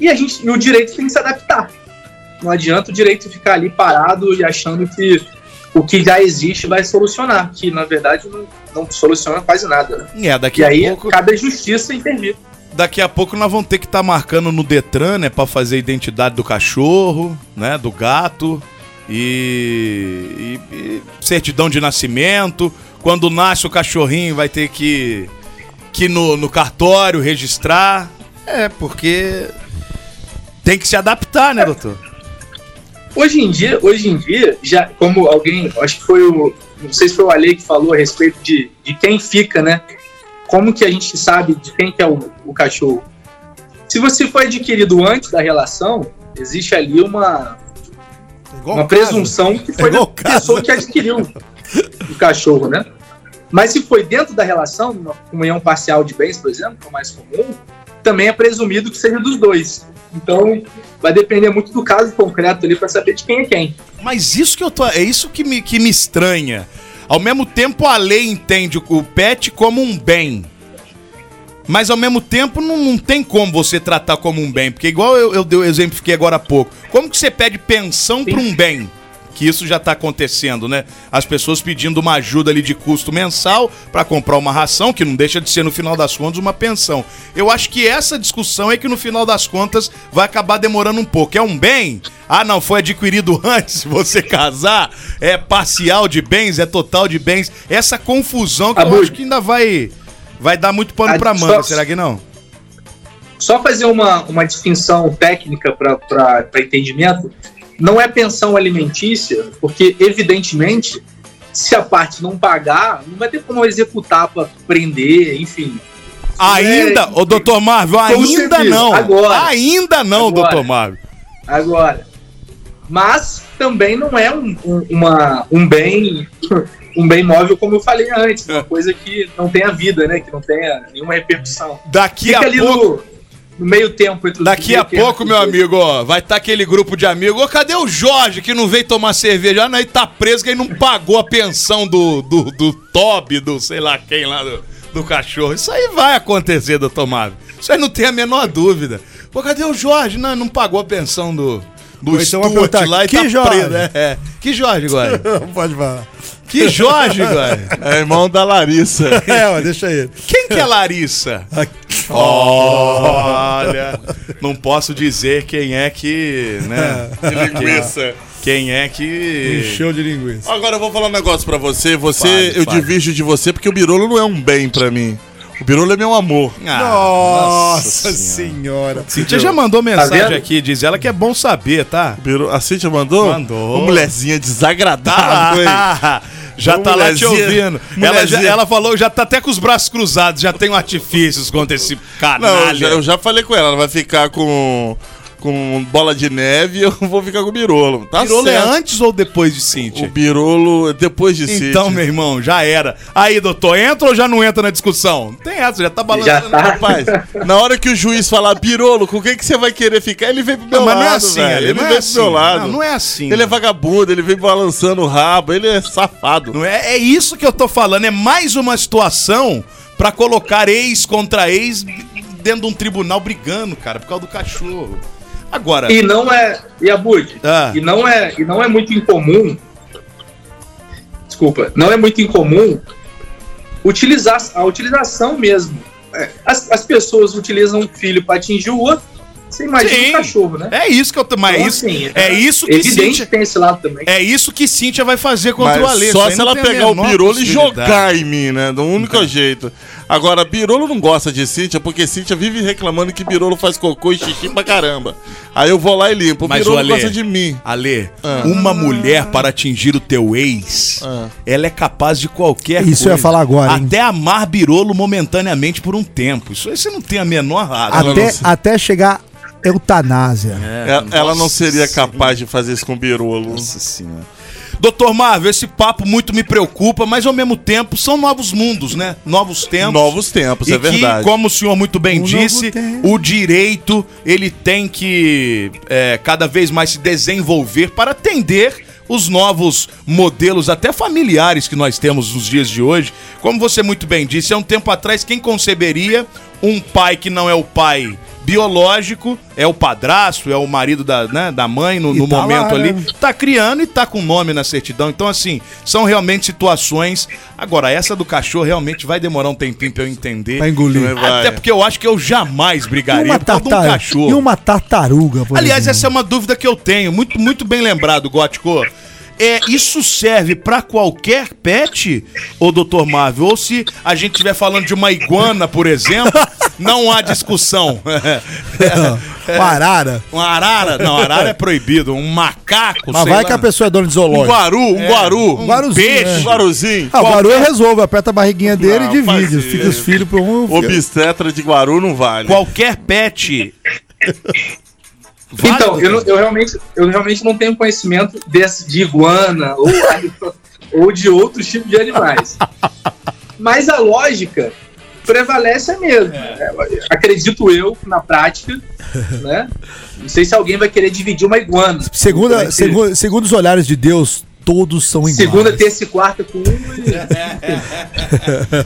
e, a gente, e o direito tem que se adaptar. Não adianta o direito ficar ali parado e achando que o que já existe vai solucionar, que na verdade não, não soluciona quase nada. Né? É, daqui E a aí pouco. cabe a justiça intervir. Daqui a pouco nós vamos ter que estar marcando no Detran, né, para fazer a identidade do cachorro, né, do gato e, e- e certidão de nascimento. Quando nasce o cachorrinho, vai ter que que ir no, no cartório registrar. É, porque tem que se adaptar, né, doutor? Hoje em dia, hoje em dia, já como alguém, acho que foi o, não sei se foi o Ale que falou a respeito de, de quem fica, né? Como que a gente sabe de quem que é o, o cachorro? Se você foi adquirido antes da relação, existe ali uma uma presunção que foi da pessoa que adquiriu o cachorro, né? Mas se foi dentro da relação, numa comunhão parcial de bens, por exemplo, que é o mais comum, também é presumido que seja dos dois. Então, vai depender muito do caso concreto ali para saber de quem é quem. Mas isso que eu tô. É isso que me, que me estranha. Ao mesmo tempo, a lei entende o- pet como um bem. Mas ao mesmo tempo não, não tem como você tratar como um bem. Porque igual eu, eu o exemplifiquei agora há pouco. Como que você pede pensão para um bem? Que isso já tá acontecendo, né? As pessoas pedindo uma ajuda ali de custo mensal para comprar uma ração, que não deixa de ser, no final das contas, uma pensão. Eu acho que essa discussão é que, no final das contas, vai acabar demorando um pouco. É um bem? Ah, não, foi adquirido antes de você casar? É parcial de bens? É total de bens? Essa confusão que eu acho que ainda vai, vai dar muito pano Ah, só- manga, será que não? Só fazer uma, uma distinção técnica para entendimento, não é pensão alimentícia, porque evidentemente, se a parte não pagar, não vai ter como executar para prender, enfim. Ainda, É, ô doutor Marvel, ainda certeza. não. Agora. Ainda não, Agora. doutor Marvel. Agora, mas também não é um, um- uma, um bem um bem móvel como eu falei antes, uma coisa que não tenha vida, né? Que não tenha nenhuma repercussão. Daqui Fica a pouco- no, no meio tempo entre Daqui a pouco, meu amigo, ó, vai estar aquele grupo de amigos. Ô, cadê o Jorge que não veio tomar cerveja? Ah, não, ele tá preso que ele não pagou a pensão do, do, do Toby, do sei lá quem lá, do, do cachorro. Isso aí vai acontecer, doutor Marvel. Isso aí não tem a menor dúvida. Pô, cadê o Jorge? Não, não pagou a pensão do, do Stuart lá e "Que tá Jorge?" preso. É, é. Que Jorge, agora? Pode falar. Que Jorge, agora? É irmão da Larissa. É, ó, deixa ele. Quem que é Larissa? Olha, não posso dizer quem é que, né? De linguiça. Quem é que Encheu de linguiça. Agora eu vou falar um negócio pra você. Você, Fale, eu fale. divirjo de você porque o Birolo não é um bem pra mim. O Birolo é meu amor. Nossa senhora. Cíntia já mandou mensagem vendo? aqui, diz ela que é bom saber, tá? Birolo- A Cíntia mandou? Mandou. Uma mulherzinha desagradável, hein? Ah, já tá lá te ouvindo. Ela, já- ela falou, já tá até com os braços cruzados, já tem artifícios contra esse Não, canalha. eu já, eu já falei com ela, ela vai ficar com, com bola de neve eu vou ficar com o Birolo. Tá Birolo é certo. antes ou depois de Cíntia? O Birolo depois de Cíntia. Então, meu irmão, já era. Aí, doutor, entra ou já não entra na discussão? Não Tem essa, já tá balançando. Rapaz, na hora que o juiz falar Birolo, com quem que você vai querer ficar? Ele vem pro meu Não, mas lado, não é assim, velho. Ele não é vem assim. pro meu lado. Não, não é assim, Ele é vagabundo, ele vem balançando o rabo, ele é safado. Não é, é isso que eu tô falando, é mais uma situação pra colocar ex contra ex dentro de um tribunal brigando, cara, por causa do cachorro. Agora, E não é. E Abud, Ah. e não é, e não é muito incomum. Desculpa, não é muito incomum utilizar a utilização mesmo. É, As, as pessoas utilizam um filho para atingir o outro. Você imagina Sim. um cachorro, né? é isso que eu tô, mas Então, é isso, assim, é isso que Cíntia, tem esse lado também. é isso que Cíntia vai fazer contra o Mas Alê. só se ela pegar o Birolo e jogar em mim, né? Do único jeito. Agora, Birolo não gosta de Cíntia, porque Cíntia vive reclamando que Birolo faz cocô e xixi pra caramba. Aí eu vou lá e limpo. O Mas Birolo o Ale, gosta de mim. Ale, Ah. uma mulher para atingir o teu ex, ela é capaz de qualquer Isso eu ia falar agora, hein? Até amar Birolo momentaneamente por um tempo. Isso aí você não tem a menor razão. Até, até chegar eutanásia. Ela, ela não seria capaz de fazer isso com Birolo. Nossa senhora. Doutor Marvel, esse papo muito me preocupa, mas ao mesmo tempo são novos mundos, né? Novos tempos. Novos tempos, e é verdade. Que, como o senhor muito bem Um disse, o direito ele tem que é, cada vez mais se desenvolver para atender os novos modelos, até familiares, que nós temos nos dias de hoje. Como você muito bem disse, há um tempo atrás, quem conceberia um pai que não é o pai biológico, é o padrasto, é o marido da, né, da mãe no, no tá momento lá, ali. né? Tá criando e tá com nome na certidão. Então, assim, são realmente situações. Agora, essa do cachorro realmente vai demorar um tempinho pra eu entender. Pra engolir. Vai. Até porque eu acho que eu jamais brigaria uma, por causa de um cachorro. e uma tartaruga, por Aliás, exemplo. essa é uma dúvida que eu tenho, muito, muito bem lembrado, Gótico. É, isso serve pra qualquer pet, ô Dr. Marvel? Ou se a gente estiver falando de uma iguana, por exemplo, não há discussão. Uma arara. Uma arara? Não, arara é proibido. Um macaco, Mas sei vai lá. que a pessoa é dona de Um zoológico. guaru, um guaru. um guaruzinho, peixe. é. Um guaruzinho. Ah, o Guaru eu resolvo, aperta a barriguinha dele Não, e divide. Fica os filhos pra um. Obstetra de guaru não vale. Qualquer pet. Então, Válido, eu, não- eu realmente, eu realmente não tenho conhecimento desse, de iguana ou, ou de outros tipos de animais. Mas a lógica prevalece a mesma. né? Acredito eu, na prática, né? Não sei se alguém vai querer dividir uma iguana. Segunda, segundo os olhares de Deus, todos são iguais. Segunda, terça e quarta com uma.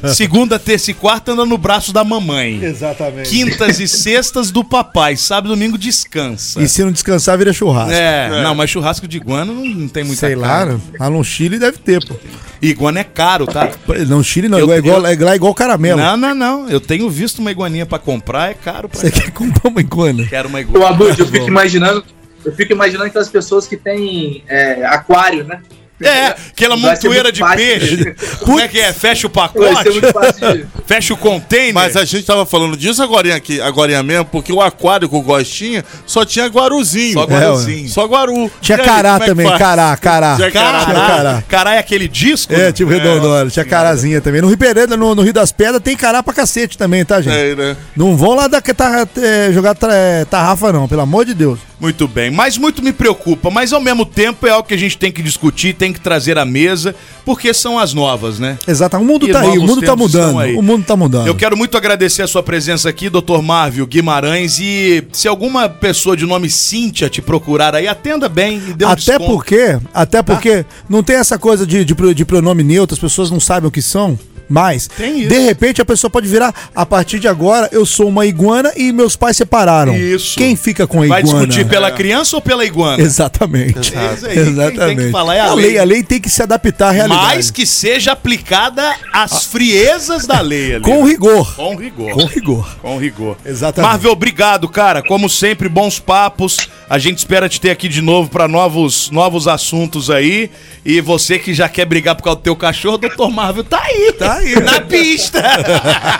e- Segunda, terça e quarta anda no braço da mamãe. Exatamente. Quintas e sextas do papai. Sábado e domingo descansa. E se não descansar, vira churrasco. É, não, mas churrasco de iguana não, não tem muita Sei lá, cara. né? lá no Chile deve ter, pô. Iguana é caro, tá? No Chile não, Eu- é igual, eu- é lá igual caramelo. Não, não, não. Eu tenho visto uma iguaninha pra comprar, é caro pra Você quer comprar uma iguana? Quero uma iguana. Abud, eu fico imaginando. Eu fico imaginando aquelas pessoas que têm é, aquário, né? É, aquela montoeira de peixe. de- Como é que é? Fecha o pacote? de. Fecha o container? Mas a gente tava falando disso agora aqui, agora mesmo, porque o aquário que o Gostinha só tinha guaruzinho. Só guaruzinho. Só guaru. Tinha aí, cará é também, cará, cará. Tinha cará. Tinha cará. Cará é aquele disco? É, tipo redondona. Tinha carazinha também. No Rio Pereira, no, no Rio das Pedras, tem cará pra cacete também, tá, gente? É, né? Não vão lá da, tar, é, jogar é, tarrafa, não, pelo amor de Deus. Muito bem, mas muito me preocupa, mas ao mesmo tempo é algo que a gente tem que discutir, tem que trazer à mesa, porque são as novas, né? Exato, o mundo E tá aí, o mundo tá mudando. O mundo tá mudando. Eu quero muito agradecer a sua presença aqui, Dr. Marvio Guimarães, e se alguma pessoa de nome Cíntia te procurar aí, atenda bem e dê um Até desconto. porque, até porque não tem essa coisa de, de, de pronome neutro, as pessoas não sabem o que são. Mas, Tem isso. de repente, a pessoa pode virar, a partir de agora, eu sou uma iguana e meus pais separaram. Isso. Quem fica com a Vai iguana? discutir pela criança ou pela iguana? Exatamente. É isso aí. Quem Exatamente. tem que falar é a a, lei. lei. A lei tem que se adaptar à realidade. Mas que seja aplicada às friezas da lei ali. Com rigor. Com rigor. Com rigor. Com rigor. Exatamente. Marvel, obrigado, cara. Como sempre, bons papos. A gente espera te ter aqui de novo para novos, novos assuntos aí. E você que já quer brigar por causa do teu cachorro, Dr. Marvel tá aí. Tá aí. Na pista.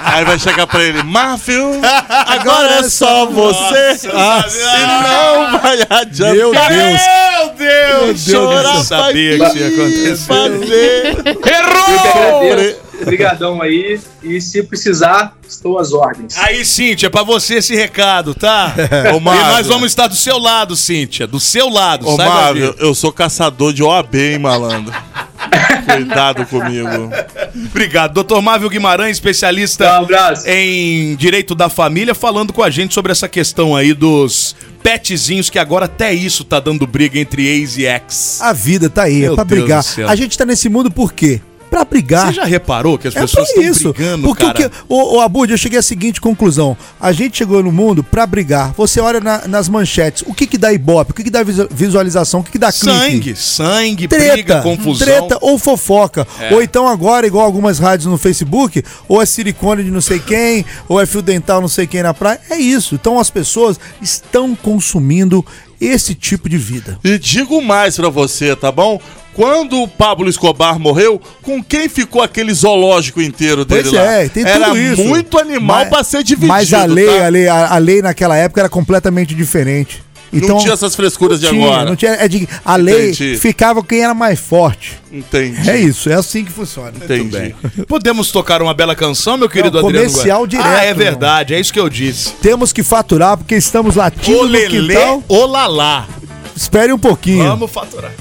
Aí vai chegar pra ele, Marvel, agora é só você. Ah, E não vai adiantar. Meu Deus. Meu Deus! Deus Chorar Eu sabia que isso ia acontecer. fazer. Agradeço. Obrigadão aí. E se precisar, estou às ordens. Aí, Cíntia, pra você esse recado, tá? Ô, e nós vamos estar do seu lado, Cíntia. Do seu lado, Ô, disso. eu sou caçador de OAB, hein, malandro. Cuidado comigo. Obrigado. Dr. Marvel Guimarães, especialista um em direito da família, falando com a gente sobre essa questão aí dos petzinhos, que agora até isso tá dando briga entre ex e ex. A vida tá aí, Meu é pra Deus brigar. A gente tá nesse mundo por quê? Pra brigar. Você já reparou que as É pessoas estão isso. brigando, Porque cara? o que. Ô, ô Abud, eu cheguei à seguinte conclusão. A gente chegou no mundo pra brigar. Você olha na- nas manchetes. O que que dá ibope? O que que dá visu- visualização? O que que dá clique? Sangue, sangue, Treta, briga, confusão. treta ou fofoca. É. Ou então agora, igual algumas rádios no Facebook, ou é silicone de não sei quem, ou é fio dental não sei quem na praia. É isso. Então as pessoas estão consumindo esse tipo de vida. E digo mais pra você, tá bom? Quando o Pablo Escobar morreu, com quem ficou aquele zoológico inteiro dele Pois lá? é, tem Era tudo isso. muito animal Mas- pra ser dividido, Mas a lei, tá? a lei, a, a lei naquela época era completamente diferente. Então, não tinha essas frescuras de não tinha, agora. não tinha- é de- a lei Entendi. ficava quem era mais forte. Entendi. É isso, é assim que funciona. Entendi. Podemos tocar uma bela canção, meu querido o Adriano? comercial direto, Ah, é irmão. verdade, é isso que eu disse. Temos que faturar porque estamos latindo O no quintal. o Lalá. Espere um pouquinho. Vamos faturar.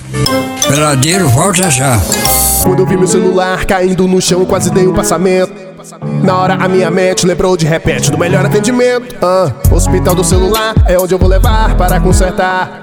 Peladeiro, volta já. Quando eu vi meu celular caindo no chão, quase dei um passamento. Na hora a minha mente lembrou de repente do melhor atendimento. Ah, hospital do celular é onde eu vou levar para consertar.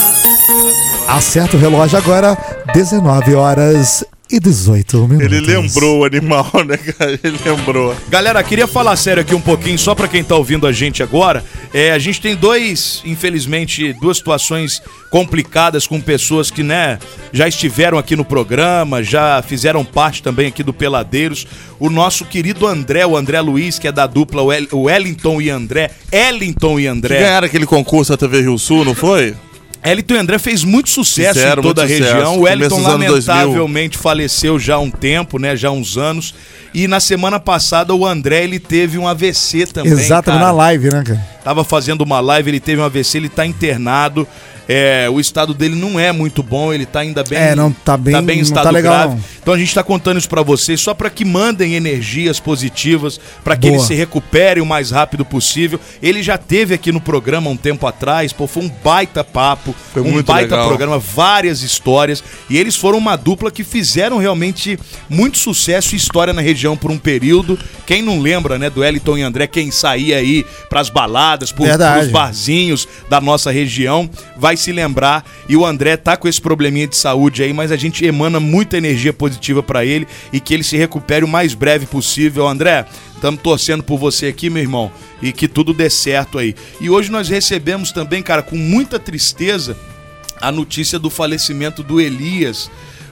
Acerta o relógio agora, 19 horas e 18 minutos. Ele lembrou o animal, né, cara? Ele lembrou. Galera, queria falar sério aqui um pouquinho, só pra quem tá ouvindo a gente agora. É, a gente tem dois, infelizmente, duas situações complicadas com pessoas que, né, já estiveram aqui no programa, já fizeram parte também aqui do Peladeiros. O nosso querido André, o André Luiz, que é da dupla Wellington e André. Ellington e Que André. ganharam aquele concurso da TV Rio Sul, não foi? Elton e André fez muito sucesso Fizeram em toda a sucesso. região. O Elton dos anos 2000. lamentavelmente faleceu já há um tempo, né? Já há uns anos. E na semana passada o André ele teve um AVC também. Exato, cara. na live, né, cara? Tava fazendo uma live, ele teve um AVC, ele tá internado. É, o estado dele não é muito bom, ele tá ainda bem. É, não tá bem- Tá bem em não estado tá legal, grave. não. Então a gente tá contando isso pra vocês só pra que mandem energias positivas, pra que Boa. ele se recupere o mais rápido possível. Ele já teve aqui no programa um tempo atrás, pô, foi um baita papo, Foi um baita legal. programa, várias histórias. E eles foram uma dupla que fizeram realmente muito sucesso e história na região por um período. Quem não lembra, né, do Eliton e André, quem saía aí pras baladas, por, pros barzinhos da nossa região, vai se lembrar. E o André tá com esse probleminha de saúde aí, mas a gente emana muita energia positiva pra ele e que ele se recupere o mais breve possível. André, estamos torcendo por você aqui, meu irmão, e que tudo dê certo aí. E hoje nós recebemos também, cara, com muita tristeza, a notícia do falecimento do Elias.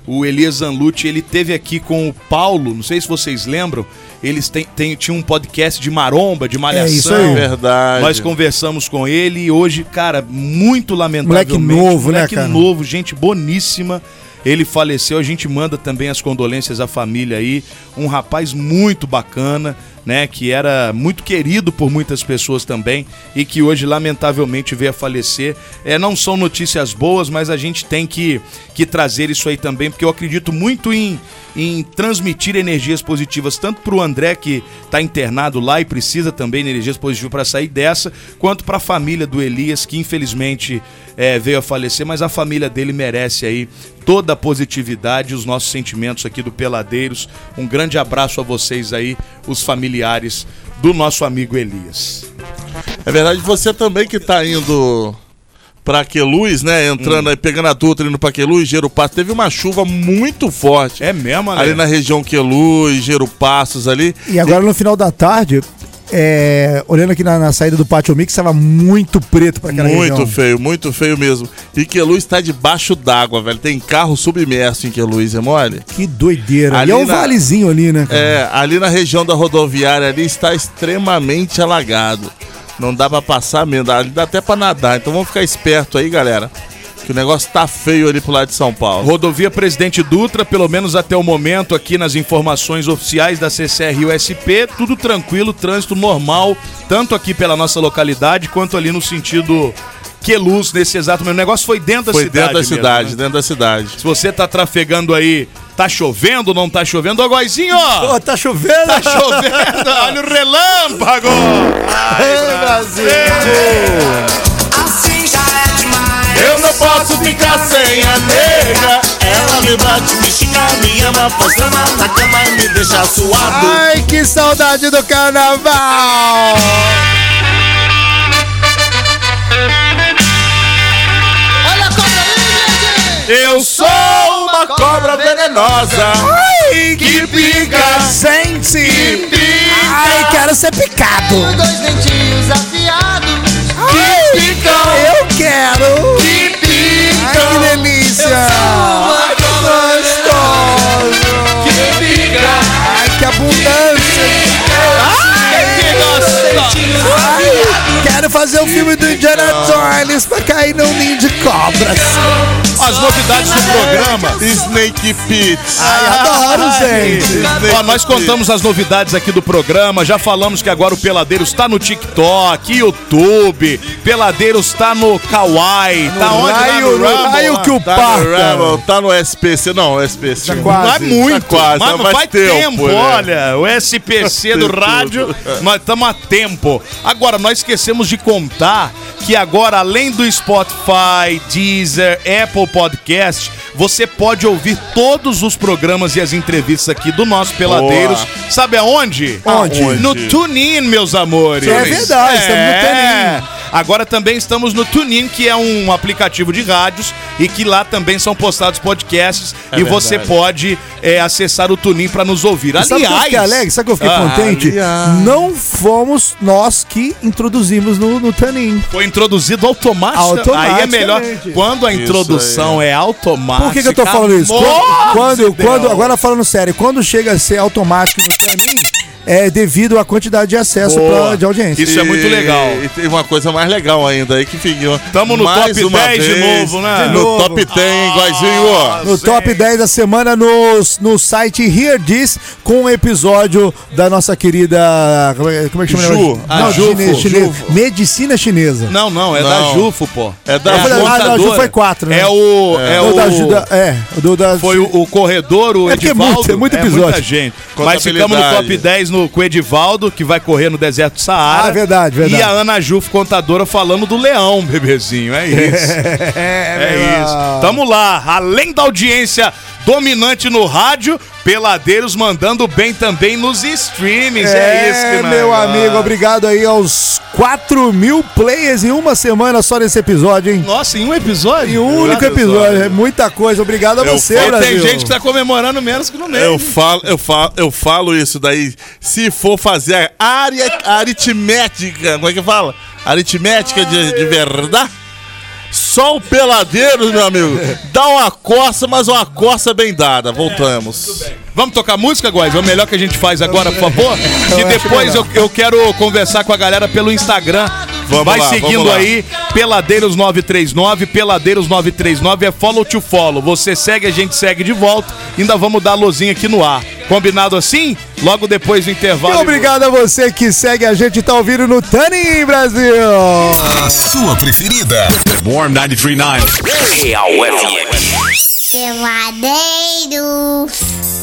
O Elias Zanlucci, ele teve aqui com o Paulo, não sei se vocês lembram, eles têm, têm- tinham um podcast de maromba, de malhação. isso aí. Verdade. Nós conversamos com ele e hoje, cara, muito lamentavelmente. Moleque novo, né, moleque cara? novo, gente boníssima. Ele faleceu, a gente manda também as condolências à família aí. Um rapaz muito bacana, né? Que era muito querido por muitas pessoas também e que hoje, lamentavelmente, veio a falecer. É, não são notícias boas, mas a gente tem que, que trazer isso aí também, porque eu acredito muito em, em transmitir energias positivas, tanto para o André, que está internado lá e precisa também de energias positivas para sair dessa, quanto para a família do Elias, que infelizmente é, veio a falecer, mas a família dele merece aí toda a positividade e os nossos sentimentos aqui do Peladeiros. Um grande abraço a vocês aí, os familiares do nosso amigo Elias. É verdade, você também que tá indo pra Queluz, né? Entrando Hum. aí, pegando a Dutra, indo pra Queluz, Gerupasso. Teve uma chuva muito forte. É mesmo, Ali na região Queluz, Gerupassos ali. E agora no final da tarde, é, olhando aqui na, na saída do Pátio Mix, estava muito preto pra aquela Muito região. feio, muito feio mesmo. E Queluz tá debaixo d'água, velho. Tem carro submerso em Queluz, é mole? Que doideira. Ali e é um na- valezinho ali, né? cara? É, ali na região da rodoviária ali está extremamente alagado. Não dá pra passar mesmo, ali dá até pra nadar. Então vamos ficar esperto aí, galera. Que o negócio tá feio ali pro lado de São Paulo. Rodovia Presidente Dutra, pelo menos até o momento, aqui nas informações oficiais da CCR e USP, tudo tranquilo, trânsito normal, tanto aqui pela nossa localidade quanto ali no sentido Queluz, nesse exato momento. O negócio foi dentro Foi da cidade. dentro da mesmo, cidade, né? dentro da cidade. Se você tá trafegando aí, tá chovendo ou não tá chovendo, ô Goizinho, ó! Ô, tá chovendo? Tá chovendo, olha o relâmpago! Ai, Brasil! Demais. Eu não posso ficar sem a nega. Ela me bate, me xinga, me ama, cama na cama e me deixa suado. Ai, que saudade do carnaval! Olha a cobra aí, gente. Eu sou uma cobra venenosa. Ai, que pica, Gente! pica, Ai, quero ser picado! Tenho dois dentinhos afiados. Eu quero! que pica. Ai, que delícia! Uma cobra Gostoso! Que pica, Ai, que abundância! que gostoso. Quero fazer o filme do Indiana Jones pra cair num ninho de cobras. As novidades do programa. Snake Pit. Ai, adoro, gente. Ó, nós contamos as novidades aqui do programa. Já falamos que agora o Peladeiros tá no TikTok, YouTube. Peladeiros tá no Kawaii. Tá onde? Lá raio- no Rumble, raio que o Tá parta. no tá no SPC. Não, SPC. quase. Não é muito, Tá quase, mas mas faz tempo, tempo, né? olha. O SPC do rádio, nós estamos a tempo. Agora, nós esquecemos de contar que agora, além do Spotify, Deezer, Apple Podcast, você pode ouvir todos os programas e as entrevistas aqui do nosso Peladeiros. Sabe aonde? Onde? No TuneIn, meus amores. É verdade, estamos no TuneIn. Agora também estamos no TuneIn, que é um aplicativo de rádios e que lá também são postados podcasts É e você verdade. pode é, acessar o TuneIn para nos ouvir. E Sabe que eu Aliás, fiquei alegre? Sabe o que eu fiquei Ah, contente? aliás. Não fomos nós que introduzimos no, no Tanin. foi introduzido automático. Aí é melhor Automaticamente. quando a introdução é automática. Por que, que eu tô falando isso? Quando, quando, quando- agora falando sério, quando chega a ser automático no Tanin, é devido à quantidade de acesso pra- de audiência. Isso é muito E- legal. E tem uma coisa mais legal ainda aí que fica. Tamo no mais top uma 10 de vez, novo, né? No De novo. top 10, Guazinho. No top 10 da semana no, no site Here This, com um episódio da nossa querida. Como é, como é que chama? Ju. Não, Ah, chine- Jufo. chine- Jufo. Medicina chinesa. Não, não, é Não. da Jufo, pô. É da a Ah, não, contadora. da Ju foi quatro, né? É o. É, Do o da Ju- da- é, do da. Foi o, o corredor, o É é Edivaldo. muito- é muito muita episódio. gente. Mas ficamos no top 10 no, com o Edivaldo, que vai correr no deserto do Saara. Ah, verdade, verdade. E a Ana Juf, contadora, falando do leão, bebezinho. É isso. É isso. Tamo lá. Além da audiência dominante no rádio, Peladeiros mandando bem também nos streamings. É, isso que nós- meu amigo, obrigado aí aos 4 mil players em uma semana só nesse episódio, hein? Nossa, em um episódio? Em um único episódio, é muita coisa. Obrigado a Eu você, falo- Brasil. tem gente que tá comemorando menos que no meio. Eu falo, eu, falo, eu falo isso daí. Se for fazer a área aritmética, como é que fala? Aritmética de, de verdade? Só o peladeiro, meu amigo, dá uma coça, mas uma coça bem dada. Voltamos. Vamos tocar música, Góis? É o melhor que a gente faz agora, por favor? E depois eu, eu quero conversar com a galera pelo Instagram. Vamos Vai lá, seguindo vamos lá. aí, Peladeiros939, Peladeiros939 é follow to follow. Você segue, a gente segue de volta. Ainda vamos dar a luzinha aqui no ar. Combinado assim? Logo depois do E intervalo. obrigado a você que segue a gente e tá ouvindo no Tanin Brasil. A sua preferida. Warm 93.9. Real FM. Peladeiros.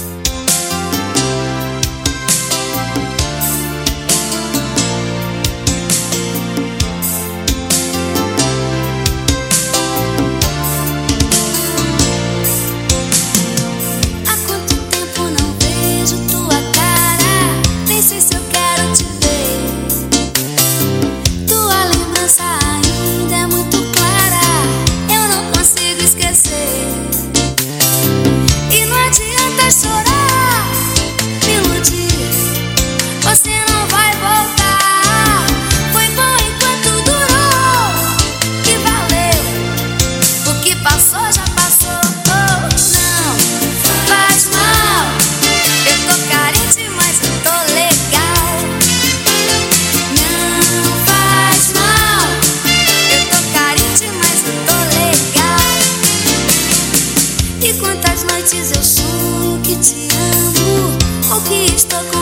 Ou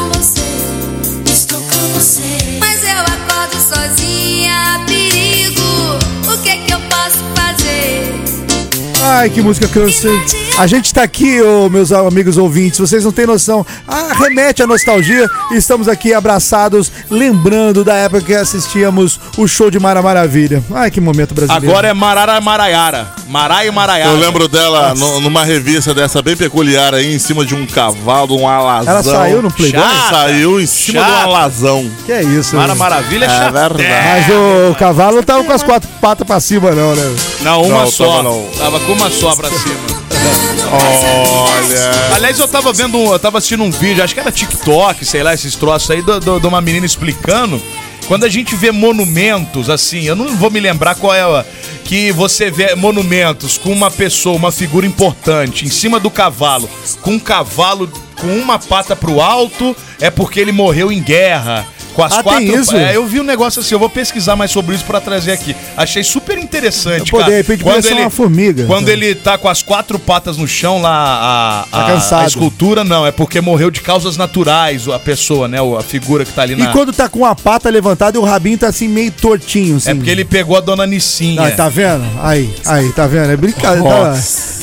Ai, que música sei. A gente tá aqui, ô, meus amigos ouvintes, vocês não têm noção. Ah, remete à nostalgia. Estamos aqui abraçados, lembrando da época que assistíamos o show de Mara Maravilha. Ai, que momento brasileiro. Agora é Marara Maraiara. Maraia Maraiara. Eu lembro dela no- numa revista dessa bem peculiar aí, em cima de um cavalo, um alazão. Ela saiu no Playboy? Chata. Saiu em cima de um Chata. alazão. Que é isso? Mara? Maravilha é, É chata. verdade. Mas o cavalo não tava com as quatro patas pra cima, não, né? Não, uma Não, só. tava não. Tava com uma só pra cima. Olha. Aliás, eu tava vendo, um- eu tava assistindo um vídeo, acho que era TikTok, sei lá, esses troços aí, de uma menina explicando. Quando a gente vê monumentos, assim, eu não vou me lembrar qual é a. Que você vê monumentos com uma pessoa, uma figura importante, em cima do cavalo, com um cavalo com uma pata pro alto, é porque ele morreu em guerra. Com as Ah, tem quatro. isso? É, eu vi um negócio assim, eu vou pesquisar mais sobre isso pra trazer aqui. Achei super interessante, Pô, cara. de repente podia ser uma formiga. Quando Então. ele tá com as quatro patas no chão lá, a, Tá a, cansado. a escultura, não, é porque morreu de causas naturais a pessoa, né? A figura que tá ali E na. quando tá com a pata levantada e o rabinho tá assim meio tortinho, assim. É porque ele pegou a dona Nissinha. Aí, tá vendo? Aí, aí, tá vendo? É brincadeira. tá-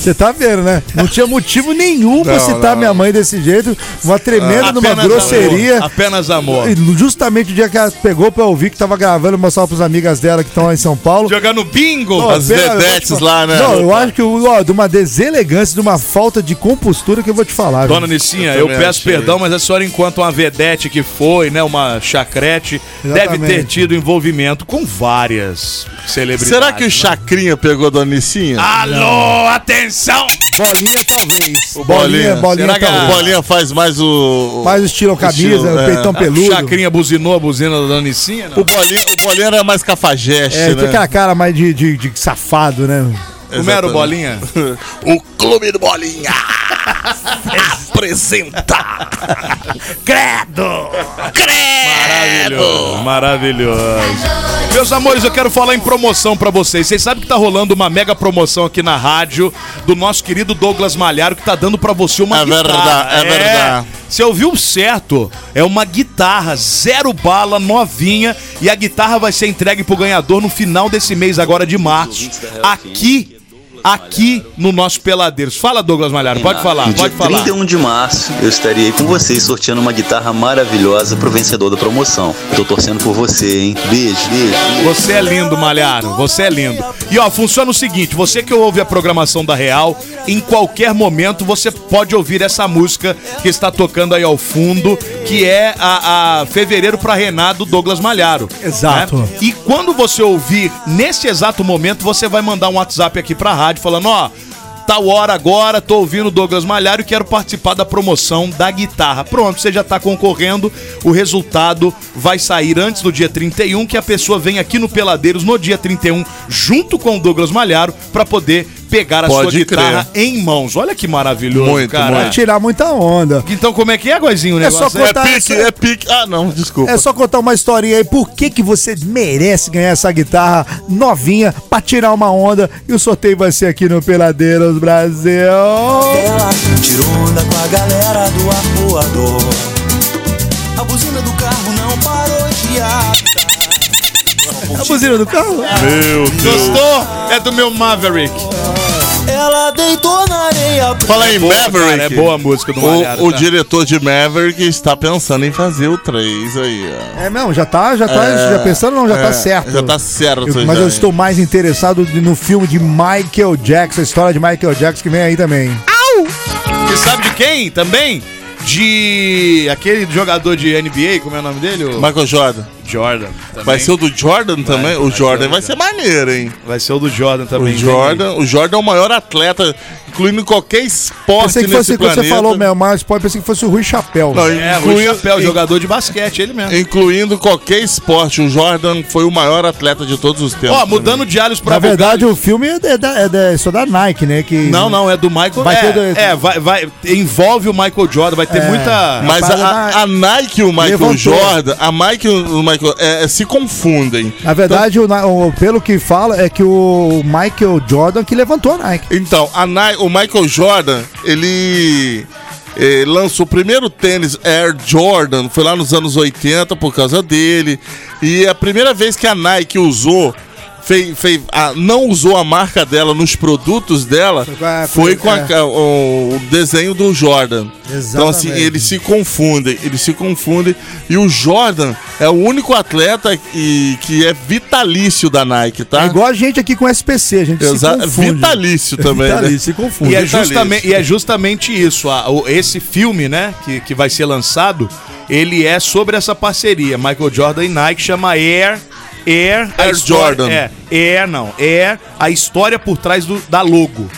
Você tá vendo, né? Não tinha motivo nenhum pra Não, citar não. minha mãe desse jeito. Uma tremenda Ah, numa grosseria. amor, apenas amor. E Justamente o dia que ela pegou pra ouvir que tava gravando, mostrar pras amigas dela que estão lá em São Paulo. Jogando bingo! Ó, As vedetes falar. lá, né? Não, eu acho que ó, de uma deselegância, de uma falta de compostura que eu vou te falar. Dona viu? Nissinha, Eu eu, peço achei. perdão, mas a senhora, enquanto uma vedete que foi, né, uma chacrete, deve Exatamente. ter tido envolvimento com várias celebridades. Será que o né? Chacrinha pegou a Dona Nicinha? Alô, atenção! Bolinha, talvez. O Bolinha, bolinha, Será que a- O talvez. Bolinha faz mais o. Mais estilo camisa, estilo, é. peitão peludo. Chacrinha buzinou a buzina da Dona Nissinha? Não? O Bolinha, o Bolinha era mais cafajeste, É, tem né? aquela cara mais de, de, de safado, né? Como era o Bolinha? o Clube do Bolinha apresenta. Credo! Maravilhoso, maravilhoso. Meus amores, eu quero falar em promoção pra vocês. Vocês sabem que tá rolando uma mega promoção aqui na rádio do nosso querido Douglas Malharo que tá dando pra você uma É guitarra. verdade, é verdade. Você ouviu certo? É uma guitarra zero bala novinha e a guitarra vai ser entregue pro ganhador no final desse mês agora de março. Aqui aqui no nosso Peladeiros. Fala Douglas Malharo, pode falar, No dia pode falar. 31 de março, eu estarei aí com vocês sorteando uma guitarra maravilhosa pro vencedor da promoção. Eu tô torcendo por você, hein? Beijo, beijo. Você é lindo, Malharo. Você é lindo. E ó, funciona o seguinte: você que ouve a programação da Real, em qualquer momento você pode ouvir essa música que está tocando aí ao fundo, que é a, a Fevereiro pra Renar do Douglas Malharo. Exato. né? E quando você ouvir nesse exato momento, você vai mandar um WhatsApp aqui pra rádio falando: ó. Tal hora agora, tô ouvindo o Douglas Malharo e quero participar da promoção da guitarra. Pronto, você já tá concorrendo. O resultado vai sair antes do dia 31, que a pessoa vem aqui no Peladeiros no dia 31, junto com o Douglas Malharo, pra poder pegar a Pode sua guitarra em mãos. Olha que maravilhoso, Muito, cara. Vai tirar muita onda. Então como é que é, Goizinho, o É só negócio? contar É pique, é pique. Ah, não, desculpa. É só contar uma historinha aí, por que, que você merece ganhar essa guitarra novinha pra tirar uma onda e o sorteio vai ser aqui no Peladeiros Brasil. Ela tirou onda com a galera do arpoador. A buzina do carro não parou de apitar. A buzina do carro? Meu Deus. Gostou? É do meu Maverick. Ela deitou na areia. Fala em boa, Maverick. cara, é boa a música do O, o tá? diretor de Maverick está pensando em fazer o 3 aí, ó. É, não, já tá, já tá, É, já pensando, não, já é, tá certo. já tá certo Eu- já, mas eu hein? estou mais interessado no filme de Michael Jackson, a história de Michael Jackson que vem aí também. Você sabe de quem também? De aquele jogador de NBA, como é o nome dele? O- Michael Jordan. Jordan. Vai ser o do Jordan também? o vai Jordan ser o vai ser maneiro, hein? Vai ser o do Jordan também. O Jordan, o Jordan é o maior atleta, incluindo qualquer esporte Pensei que nesse fosse, planeta. você falou, Mel, mas pode pensei que fosse o Rui Chapéu. Não, É, Rui Chapéu, in- jogador de basquete, ele mesmo. Incluindo qualquer esporte, o Jordan foi o maior atleta de todos os tempos. Ó, mudando de alhos pra Na verdade, o filme é da, é da, é só da Nike, né? Que... Não, não, é do Michael. Vai é, ter do- é, vai, vai, envolve o Michael Jordan, vai ter É. muita... Mas a, a Nike e o Michael Levantou. Jordan, a Nike e o Michael é, é, se confundem. Na verdade, o, Na- o- pelo que fala, é que o Michael Jordan que levantou a Nike. Então, a Nike, o Michael Jordan, ele eh, lançou o primeiro tênis Air Jordan, foi lá nos anos 80 por causa dele. E a primeira vez que a Nike usou, fez, fez, a- não usou a marca dela nos produtos dela, Foi com a- foi com a- é. o, o desenho do Jordan. Então, assim, Exatamente. eles se confundem, eles se confundem. E o Jordan é o único atleta que, que é vitalício da Nike, tá? É igual a gente aqui com SPC, a gente Exa- se confunde. Vitalício também, né? Vitalício, se confunde. E é, justamente, e é justamente isso. a- o- esse filme, né, que, que vai ser lançado, ele é sobre essa parceria. Michael Jordan e Nike chama Air. Air, a Air história- Jordan. É, Air não. Air, a história por trás do, da logo.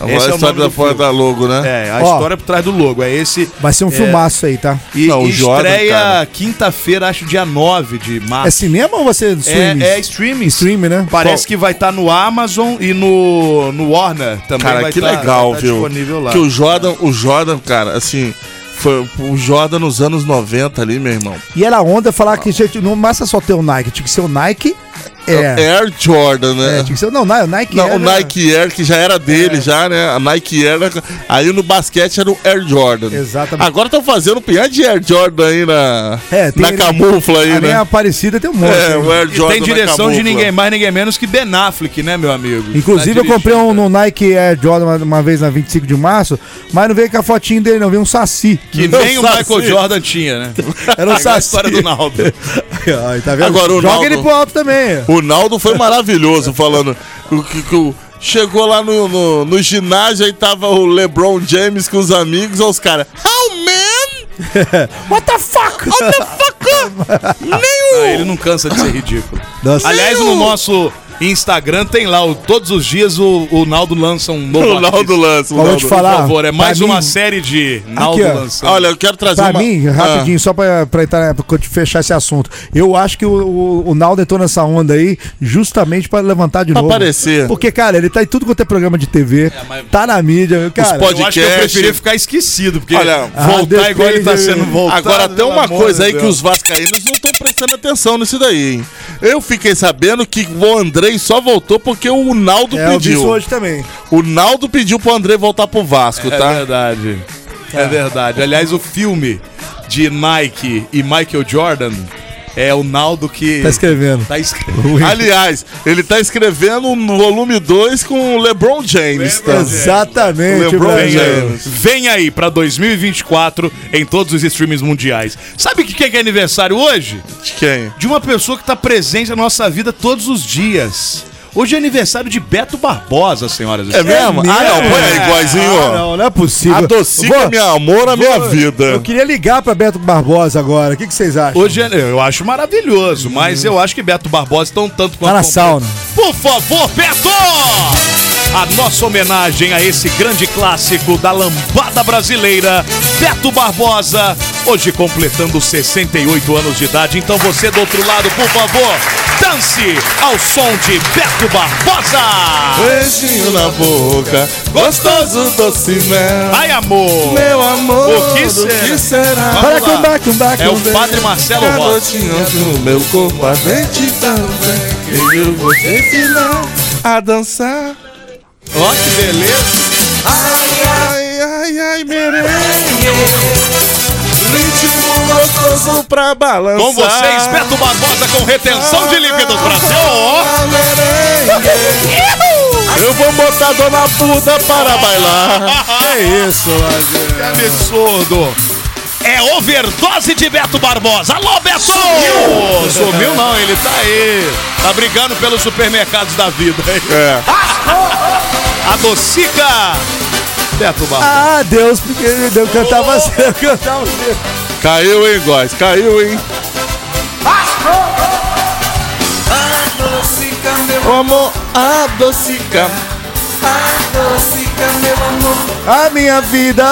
Agora Esse é a história nome da fora da logo, né? É, a Ó, história por trás do logo. É esse. Vai ser um é, filmaço aí, tá? E, Não, o e Jordan, estreia quinta-feira, acho dia 9 de março. É cinema ou você streaming? É, é streaming. Streaming, né? Parece que vai estar no Amazon e no, no Warner também. Cara, vai que tá- legal, vai tá viu? disponível lá. Que o Jordan, o Jordan, cara, assim, Foi o Jordan nos anos 90 ali, meu irmão. E era onda falar que gente, não basta só ter o Nike, tinha que ser o Nike Air. Air Jordan, né? É, tinha que ser, não, Nike Não, Air. o era- Nike Air, que já era dele, já, né? A Nike Air. era- Aí no basquete era o Air Jordan. Exatamente. Agora estão fazendo pinhado de Air Jordan aí na, É, tem na ele- camufla aí, a né? Aparecida tem um monte. É, o Air E Jordan tem na direção de ninguém mais, ninguém menos que Ben Affleck, né, meu amigo? Inclusive, Tá eu comprei um no Nike Air Jordan uma, uma vez na 25 de março, mas não veio com a fotinho dele, não. Veio um saci. Que nem o saci. Michael Jordan tinha, né? Era um Igual a saci. história do Naldo. Ai, tá vendo? Agora o Joga Naldo- ele pro alto também. O Naldo foi maravilhoso falando o que, que o- chegou lá no, no, no ginásio aí tava o LeBron James com os amigos, os caras. Oh man! What the fuck? What the fuck? Nem Ah, ele não cansa de ser ridículo. Nossa. Aliás, no nosso Instagram tem lá, o- todos os dias o, o Naldo lança um novo O Naldo artista. lança, o Mas vou te Naldo- falar, Por favor, é mais uma mim- série de Naldo Aqui, ó. lançando. Olha, eu quero trazer Pra uma. mim, rapidinho, só pra, pra, entrar, pra te fechar esse assunto. Eu acho que o, o, o Naldo entrou nessa onda aí justamente pra levantar de Pra novo. aparecer. Porque, cara, ele tá em tudo quanto é programa de TV, tá na mídia. Cara, pod- eu acho que eu podcast. preferia ficar esquecido, porque Olha, voltar ah, igual ele tá sendo voltado. Agora tem uma coisa aí que Deus. os vascaínos não estão prestando atenção nisso daí, hein? Eu fiquei sabendo que o Andrei só voltou porque o Naldo é, eu vi pediu. hoje também. O Naldo pediu pro Andrei voltar pro Vasco, É tá? verdade. É verdade. Aliás, o filme de Nike e Michael Jordan é o Naldo que. Tá escrevendo. Tá escrevendo. Aliás, ele tá escrevendo no volume 2 com o LeBron James, tá? Exatamente, LeBron Brasil. James. Vem aí pra 2024 em todos os streams mundiais. Sabe o que que é aniversário hoje? De quem? De uma pessoa que tá presente na nossa vida todos os dias. Hoje é aniversário de Beto Barbosa, senhoras e É senhores. mesmo? Ah, não, põe aí, igualzinho, Ah, não, não é possível. Adocica meu amor, a minha vida. Eu queria ligar pra Beto Barbosa agora. O que, que vocês acham? Hoje é- eu acho maravilhoso, mas eu acho que Beto Barbosa tão tanto quanto. Tá na sauna. Por favor, Beto! A nossa homenagem a esse grande clássico da lambada brasileira, Beto Barbosa, hoje completando 68 anos de idade. Então você do outro lado, por favor, dance ao som de Beto Barbosa! Beijinho na boca, gostoso doce mel. Ai, amor! Meu amor, O que do será? que será? Para com back, um back, É o. Padre Marcelo Rossi. No meu corpo, a gente também. E eu vou te ensinar a dançar. Ó, que beleza! Ai, ai, ai, ai, merengue. Pra balançar. Com vocês, Beto Barbosa com retenção de líquidos Brasil. Ó. Ah, merengue. Eu vou botar Dona Buda para bailar. É isso, Brasil. Que absurdo! É overdose de Beto Barbosa. Alô, Beto! Sumiu! Sumiu não, ele tá aí. Tá brigando pelos supermercados da vida. É. Adocica! Beto Barbosa. Ah, Deus, porque eu cantava assim, eu cantava assim. Caiu, hein, Góis? Caiu, hein? Amor, adocica. Adocica A minha vida,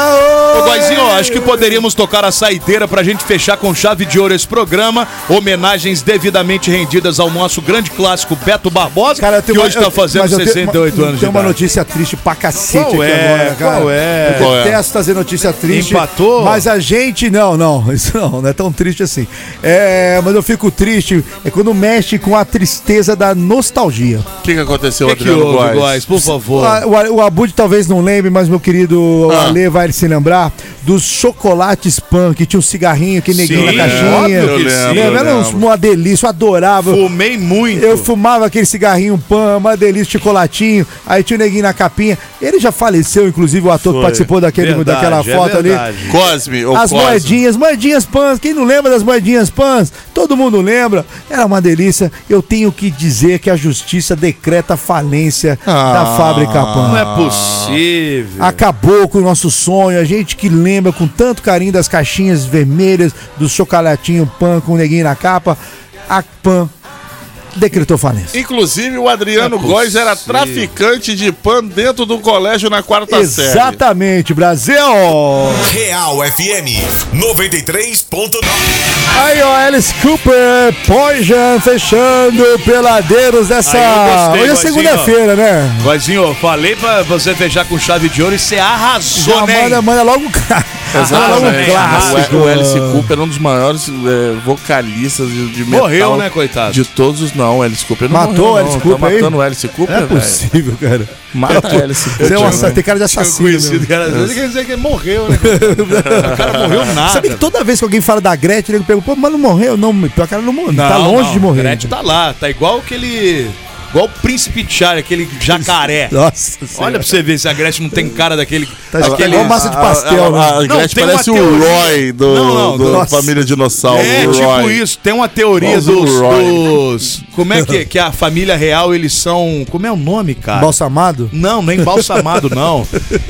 oh, Ô, Guaizinho, acho que poderíamos tocar a saideira pra gente fechar com chave de ouro esse programa. Homenagens devidamente rendidas ao nosso grande clássico Beto Barbosa, Cara, eu que tenho hoje uma- tá fazendo mas eu tenho 68 uma- anos de Tem uma idade. notícia triste pra cacete Qual aqui é? agora, cara. Qual é? Eu é? detesto trazer notícia triste. Empatou? Mas a gente, não, não, isso não, não é tão triste assim. É, mas eu fico triste é quando mexe com a tristeza da nostalgia. O que, que aconteceu, O que, que Adriano houve, Góes? Góis? Por favor. Ah, O, o Abud talvez não lembre, mas meu querido Ah. Ale vai se lembrar dos chocolates pan, que tinha um cigarrinho que neguinho Sim, na caixinha. que Eu lembro, Lembra? Era uns- lembro. uma delícia, eu adorava. Fumei muito. Eu fumava aquele cigarrinho pan, uma delícia, chocolatinho. Aí tinha o neguinho na capinha. Ele já faleceu, inclusive, o ator que Foi. participou daquele, Verdade, daquela é foto ali. verdade. Cosme, ou As Cosme. moedinhas, moedinhas pãs. Quem não lembra das moedinhas pãs? Todo mundo lembra. Era uma delícia. Eu tenho que dizer que a justiça decreta a falência Ah. da fábrica pan. Não é possível. Acabou com o nosso sonho. A gente que lembra com tanto carinho das caixinhas vermelhas, do chocolatinho pan com o neguinho na capa. A pan decretou falência. Inclusive, o Adriano é Góes era traficante de pan dentro do colégio na quarta série. Exatamente, Brasil! Real FM 93.9. Aí, ó, Alice Cooper, Poison, fechando peladeiros dessa. Aí gostei, Hoje é segunda-feira, né? Guazinho, eu falei pra você fechar com chave de ouro e você arrasou, Já né? manda, manda logo um cara. Exatamente. clássico. O, o Alice Cooper é um dos maiores é, vocalistas de, de metal. Morreu, né, coitado? De todos os. Não, o Alice Cooper não Matou morreu, o Alice não. Cooper Tá aí? matando o Alice Cooper, Não é possível, cara. Mata o Alice Cooper. É tem cara de assassino. Conhecido, cara. Ele quer dizer que ele morreu, né? o cara morreu nada. Sabe que toda vez que alguém fala da Gretchen, ele pergunta, pô, mas não morreu? Não, pior que ela não morreu. tá longe não, de morrer. Gretchen tá lá, tá igual aquele. Igual o príncipe Charlie, aquele jacaré. Nossa Olha pra você ver se a Gretchen não tem cara daquele. Tá igual massa de pastel, A, a, a Não, Gretchen tem uma parece o teoria. Roy do, Não, não, do. Família Dinossauro. É, tipo isso. Tem uma teoria dos, dos- Como é que, que a família real, eles são. Como é o nome, cara? Balsamado? Não, nem balsamado, não.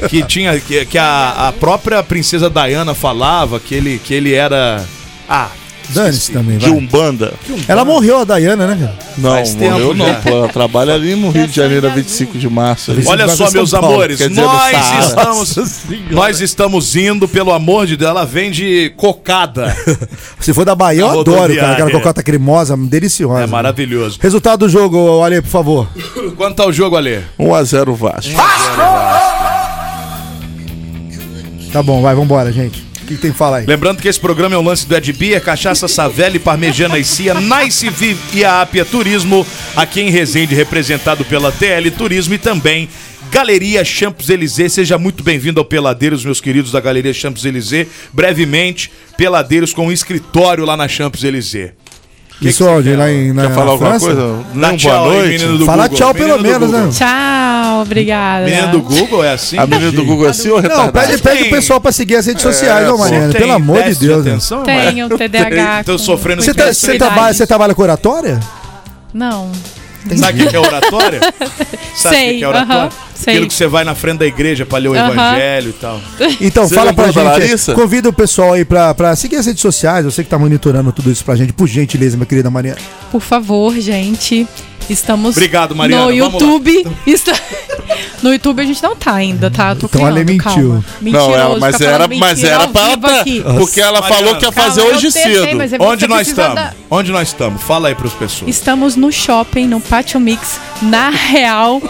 Que tinha. Que, que a, a própria princesa Diana falava que ele, que ele era. Ah, Dane-se também, De vai. Umbanda. Ela morreu, a Diana, né, cara? Não, Faz morreu tempo não. já. Pô, ela trabalha ali no Rio de Janeiro, 25 de março. ali. Olha só, São meus Paulo, amores, quer dizer, no nós Saara. estamos, nós estamos indo, pelo amor de Deus, ela vende cocada. Se for da Bahia, eu Na adoro, cara. Aquela rodoviária. cocota cremosa, deliciosa. É maravilhoso. Resultado do jogo, Ale, por favor. Quanto tá o jogo, Alê? 1x0 Vasco. Tá bom, vai, vambora, gente. O que, tem que falar aí? Lembrando que esse programa é um lance do Ed Beer, Cachaça Savelli, Parmegiana e Cia, Nice Viv e a Apia Turismo, aqui em Resende, representado pela TL Turismo e também Galeria Champs Élysées. Seja muito bem-vindo ao Peladeiros, meus queridos da Galeria Champs Élysées. Brevemente, Peladeiros com um escritório lá na Champs Élysées. Isso onde? Lá em, na Quer falar alguma França? coisa? Não, tchau boa noite. do Fala Google. tchau pelo menos, né? Tchau, obrigada. Menino do Google é assim? A menina do Google é assim ou Não, retardada? pede, pede o pessoal pra seguir as redes sociais, ô Você Mariana. Pelo amor de Deus. né? atenção, Tenho TDAH. Tô com- sofrendo tá, você, hiperatividade. trabalha, você trabalha com oratória? Não. Sabe o que é oratória? Sabe o Sei, que é oratória? aham, sei. Aquilo que você vai na frente da igreja pra ler o Aham. evangelho e tal. Então, Você fala pra gente. Larissa? Convida o pessoal aí pra, pra seguir as redes sociais. Você que tá monitorando tudo isso pra gente, por gentileza, minha querida Mariana. Por favor, gente. Estamos Obrigado, Mariana. no Vamos. YouTube. Está... No YouTube a gente não tá ainda, tá? Tô Então, criando, mentiu. calma. Mentiroso, Não, ela, mas era, mas mentira era pra ela tá. Porque ela Mariana, falou que ia calma, fazer eu hoje cedo. é Onde nós estamos? da- Onde nós estamos? Fala aí pras pessoas. Estamos no shopping, no Pátio Mix, na Real.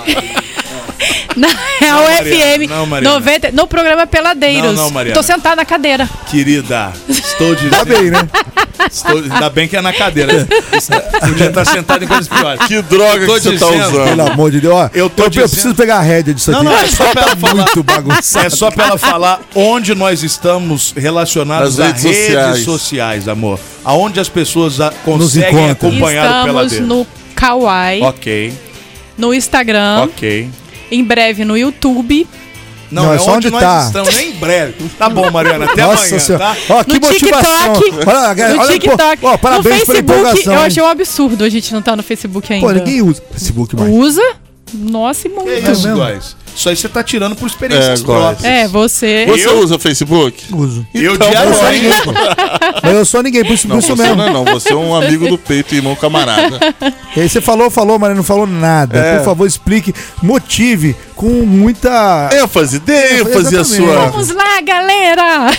na Real FM. não, Mariana. 90, no programa Peladeiros. Não, não, Mariana. Tô sentada na cadeira. Querida, estou de. Tá bem, né? Estou... Ainda bem que é na cadeira. Podia estar sentado em coisas piores. Que droga que você tá dizendo. usando. Pelo amor de Deus. Ó, Eu tô eu, dizendo- preciso pegar a rédea disso Não, aqui. não, é só pra ela falar. Muito bagunçado. É só pra ela falar onde nós estamos relacionados Nas a redes redes sociais. sociais. amor. Aonde as pessoas a- conseguem acompanhar o Estamos peladeiro. no Kawaii, Ok, no Instagram, ok. Em breve no YouTube. Não, Não, é, é só onde, onde nós tá. estamos, nem em breve. Tá bom, Mariana, até Nossa amanhã, senhora. tá? Ó, que no motivação. TikTok. Olha, no olha, TikTok. pô, ó, parabéns no pela Facebook, empolgação. eu achei um absurdo a gente não tá no Facebook ainda. Pô, ninguém usa Facebook mais. Usa? Nossa, e Que muito. isso? Isso aí você tá tirando por experiências É, próprias. É, você. Você Eu? usa Facebook? Uso. Eu Então, diariamente. Mas eu sou ninguém, por isso, por Não, isso você mesmo. não é não. Você é um amigo do peito, irmão camarada. E aí você falou, falou, mas não falou nada. É. Por favor, explique, motive com muita. ênfase, dê ênfase a sua. Vamos lá, galera!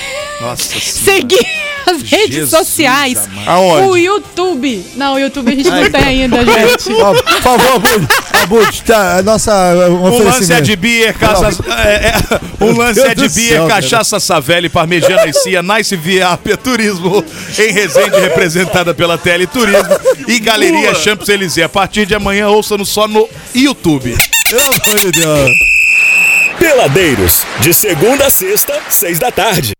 Nossa senhora. Seguir as redes Jesus sociais. amado. Aonde? O YouTube. Não, o YouTube a gente não tem ainda, gente. Ó, por favor, Abud, Abud, tá, a nossa um Um lance é de Beer, casa, é, é, um lance é de Deus do Beer, céu, cachaça Savelli, parmegiana e cia, Nice Viapia Turismo, em Resende, representada pela Tele Turismo e Galeria Champs Élysées. A partir de amanhã, ouça-nos só no YouTube. Pelo amor de Deus. Peladeiros, de segunda a sexta, seis da tarde.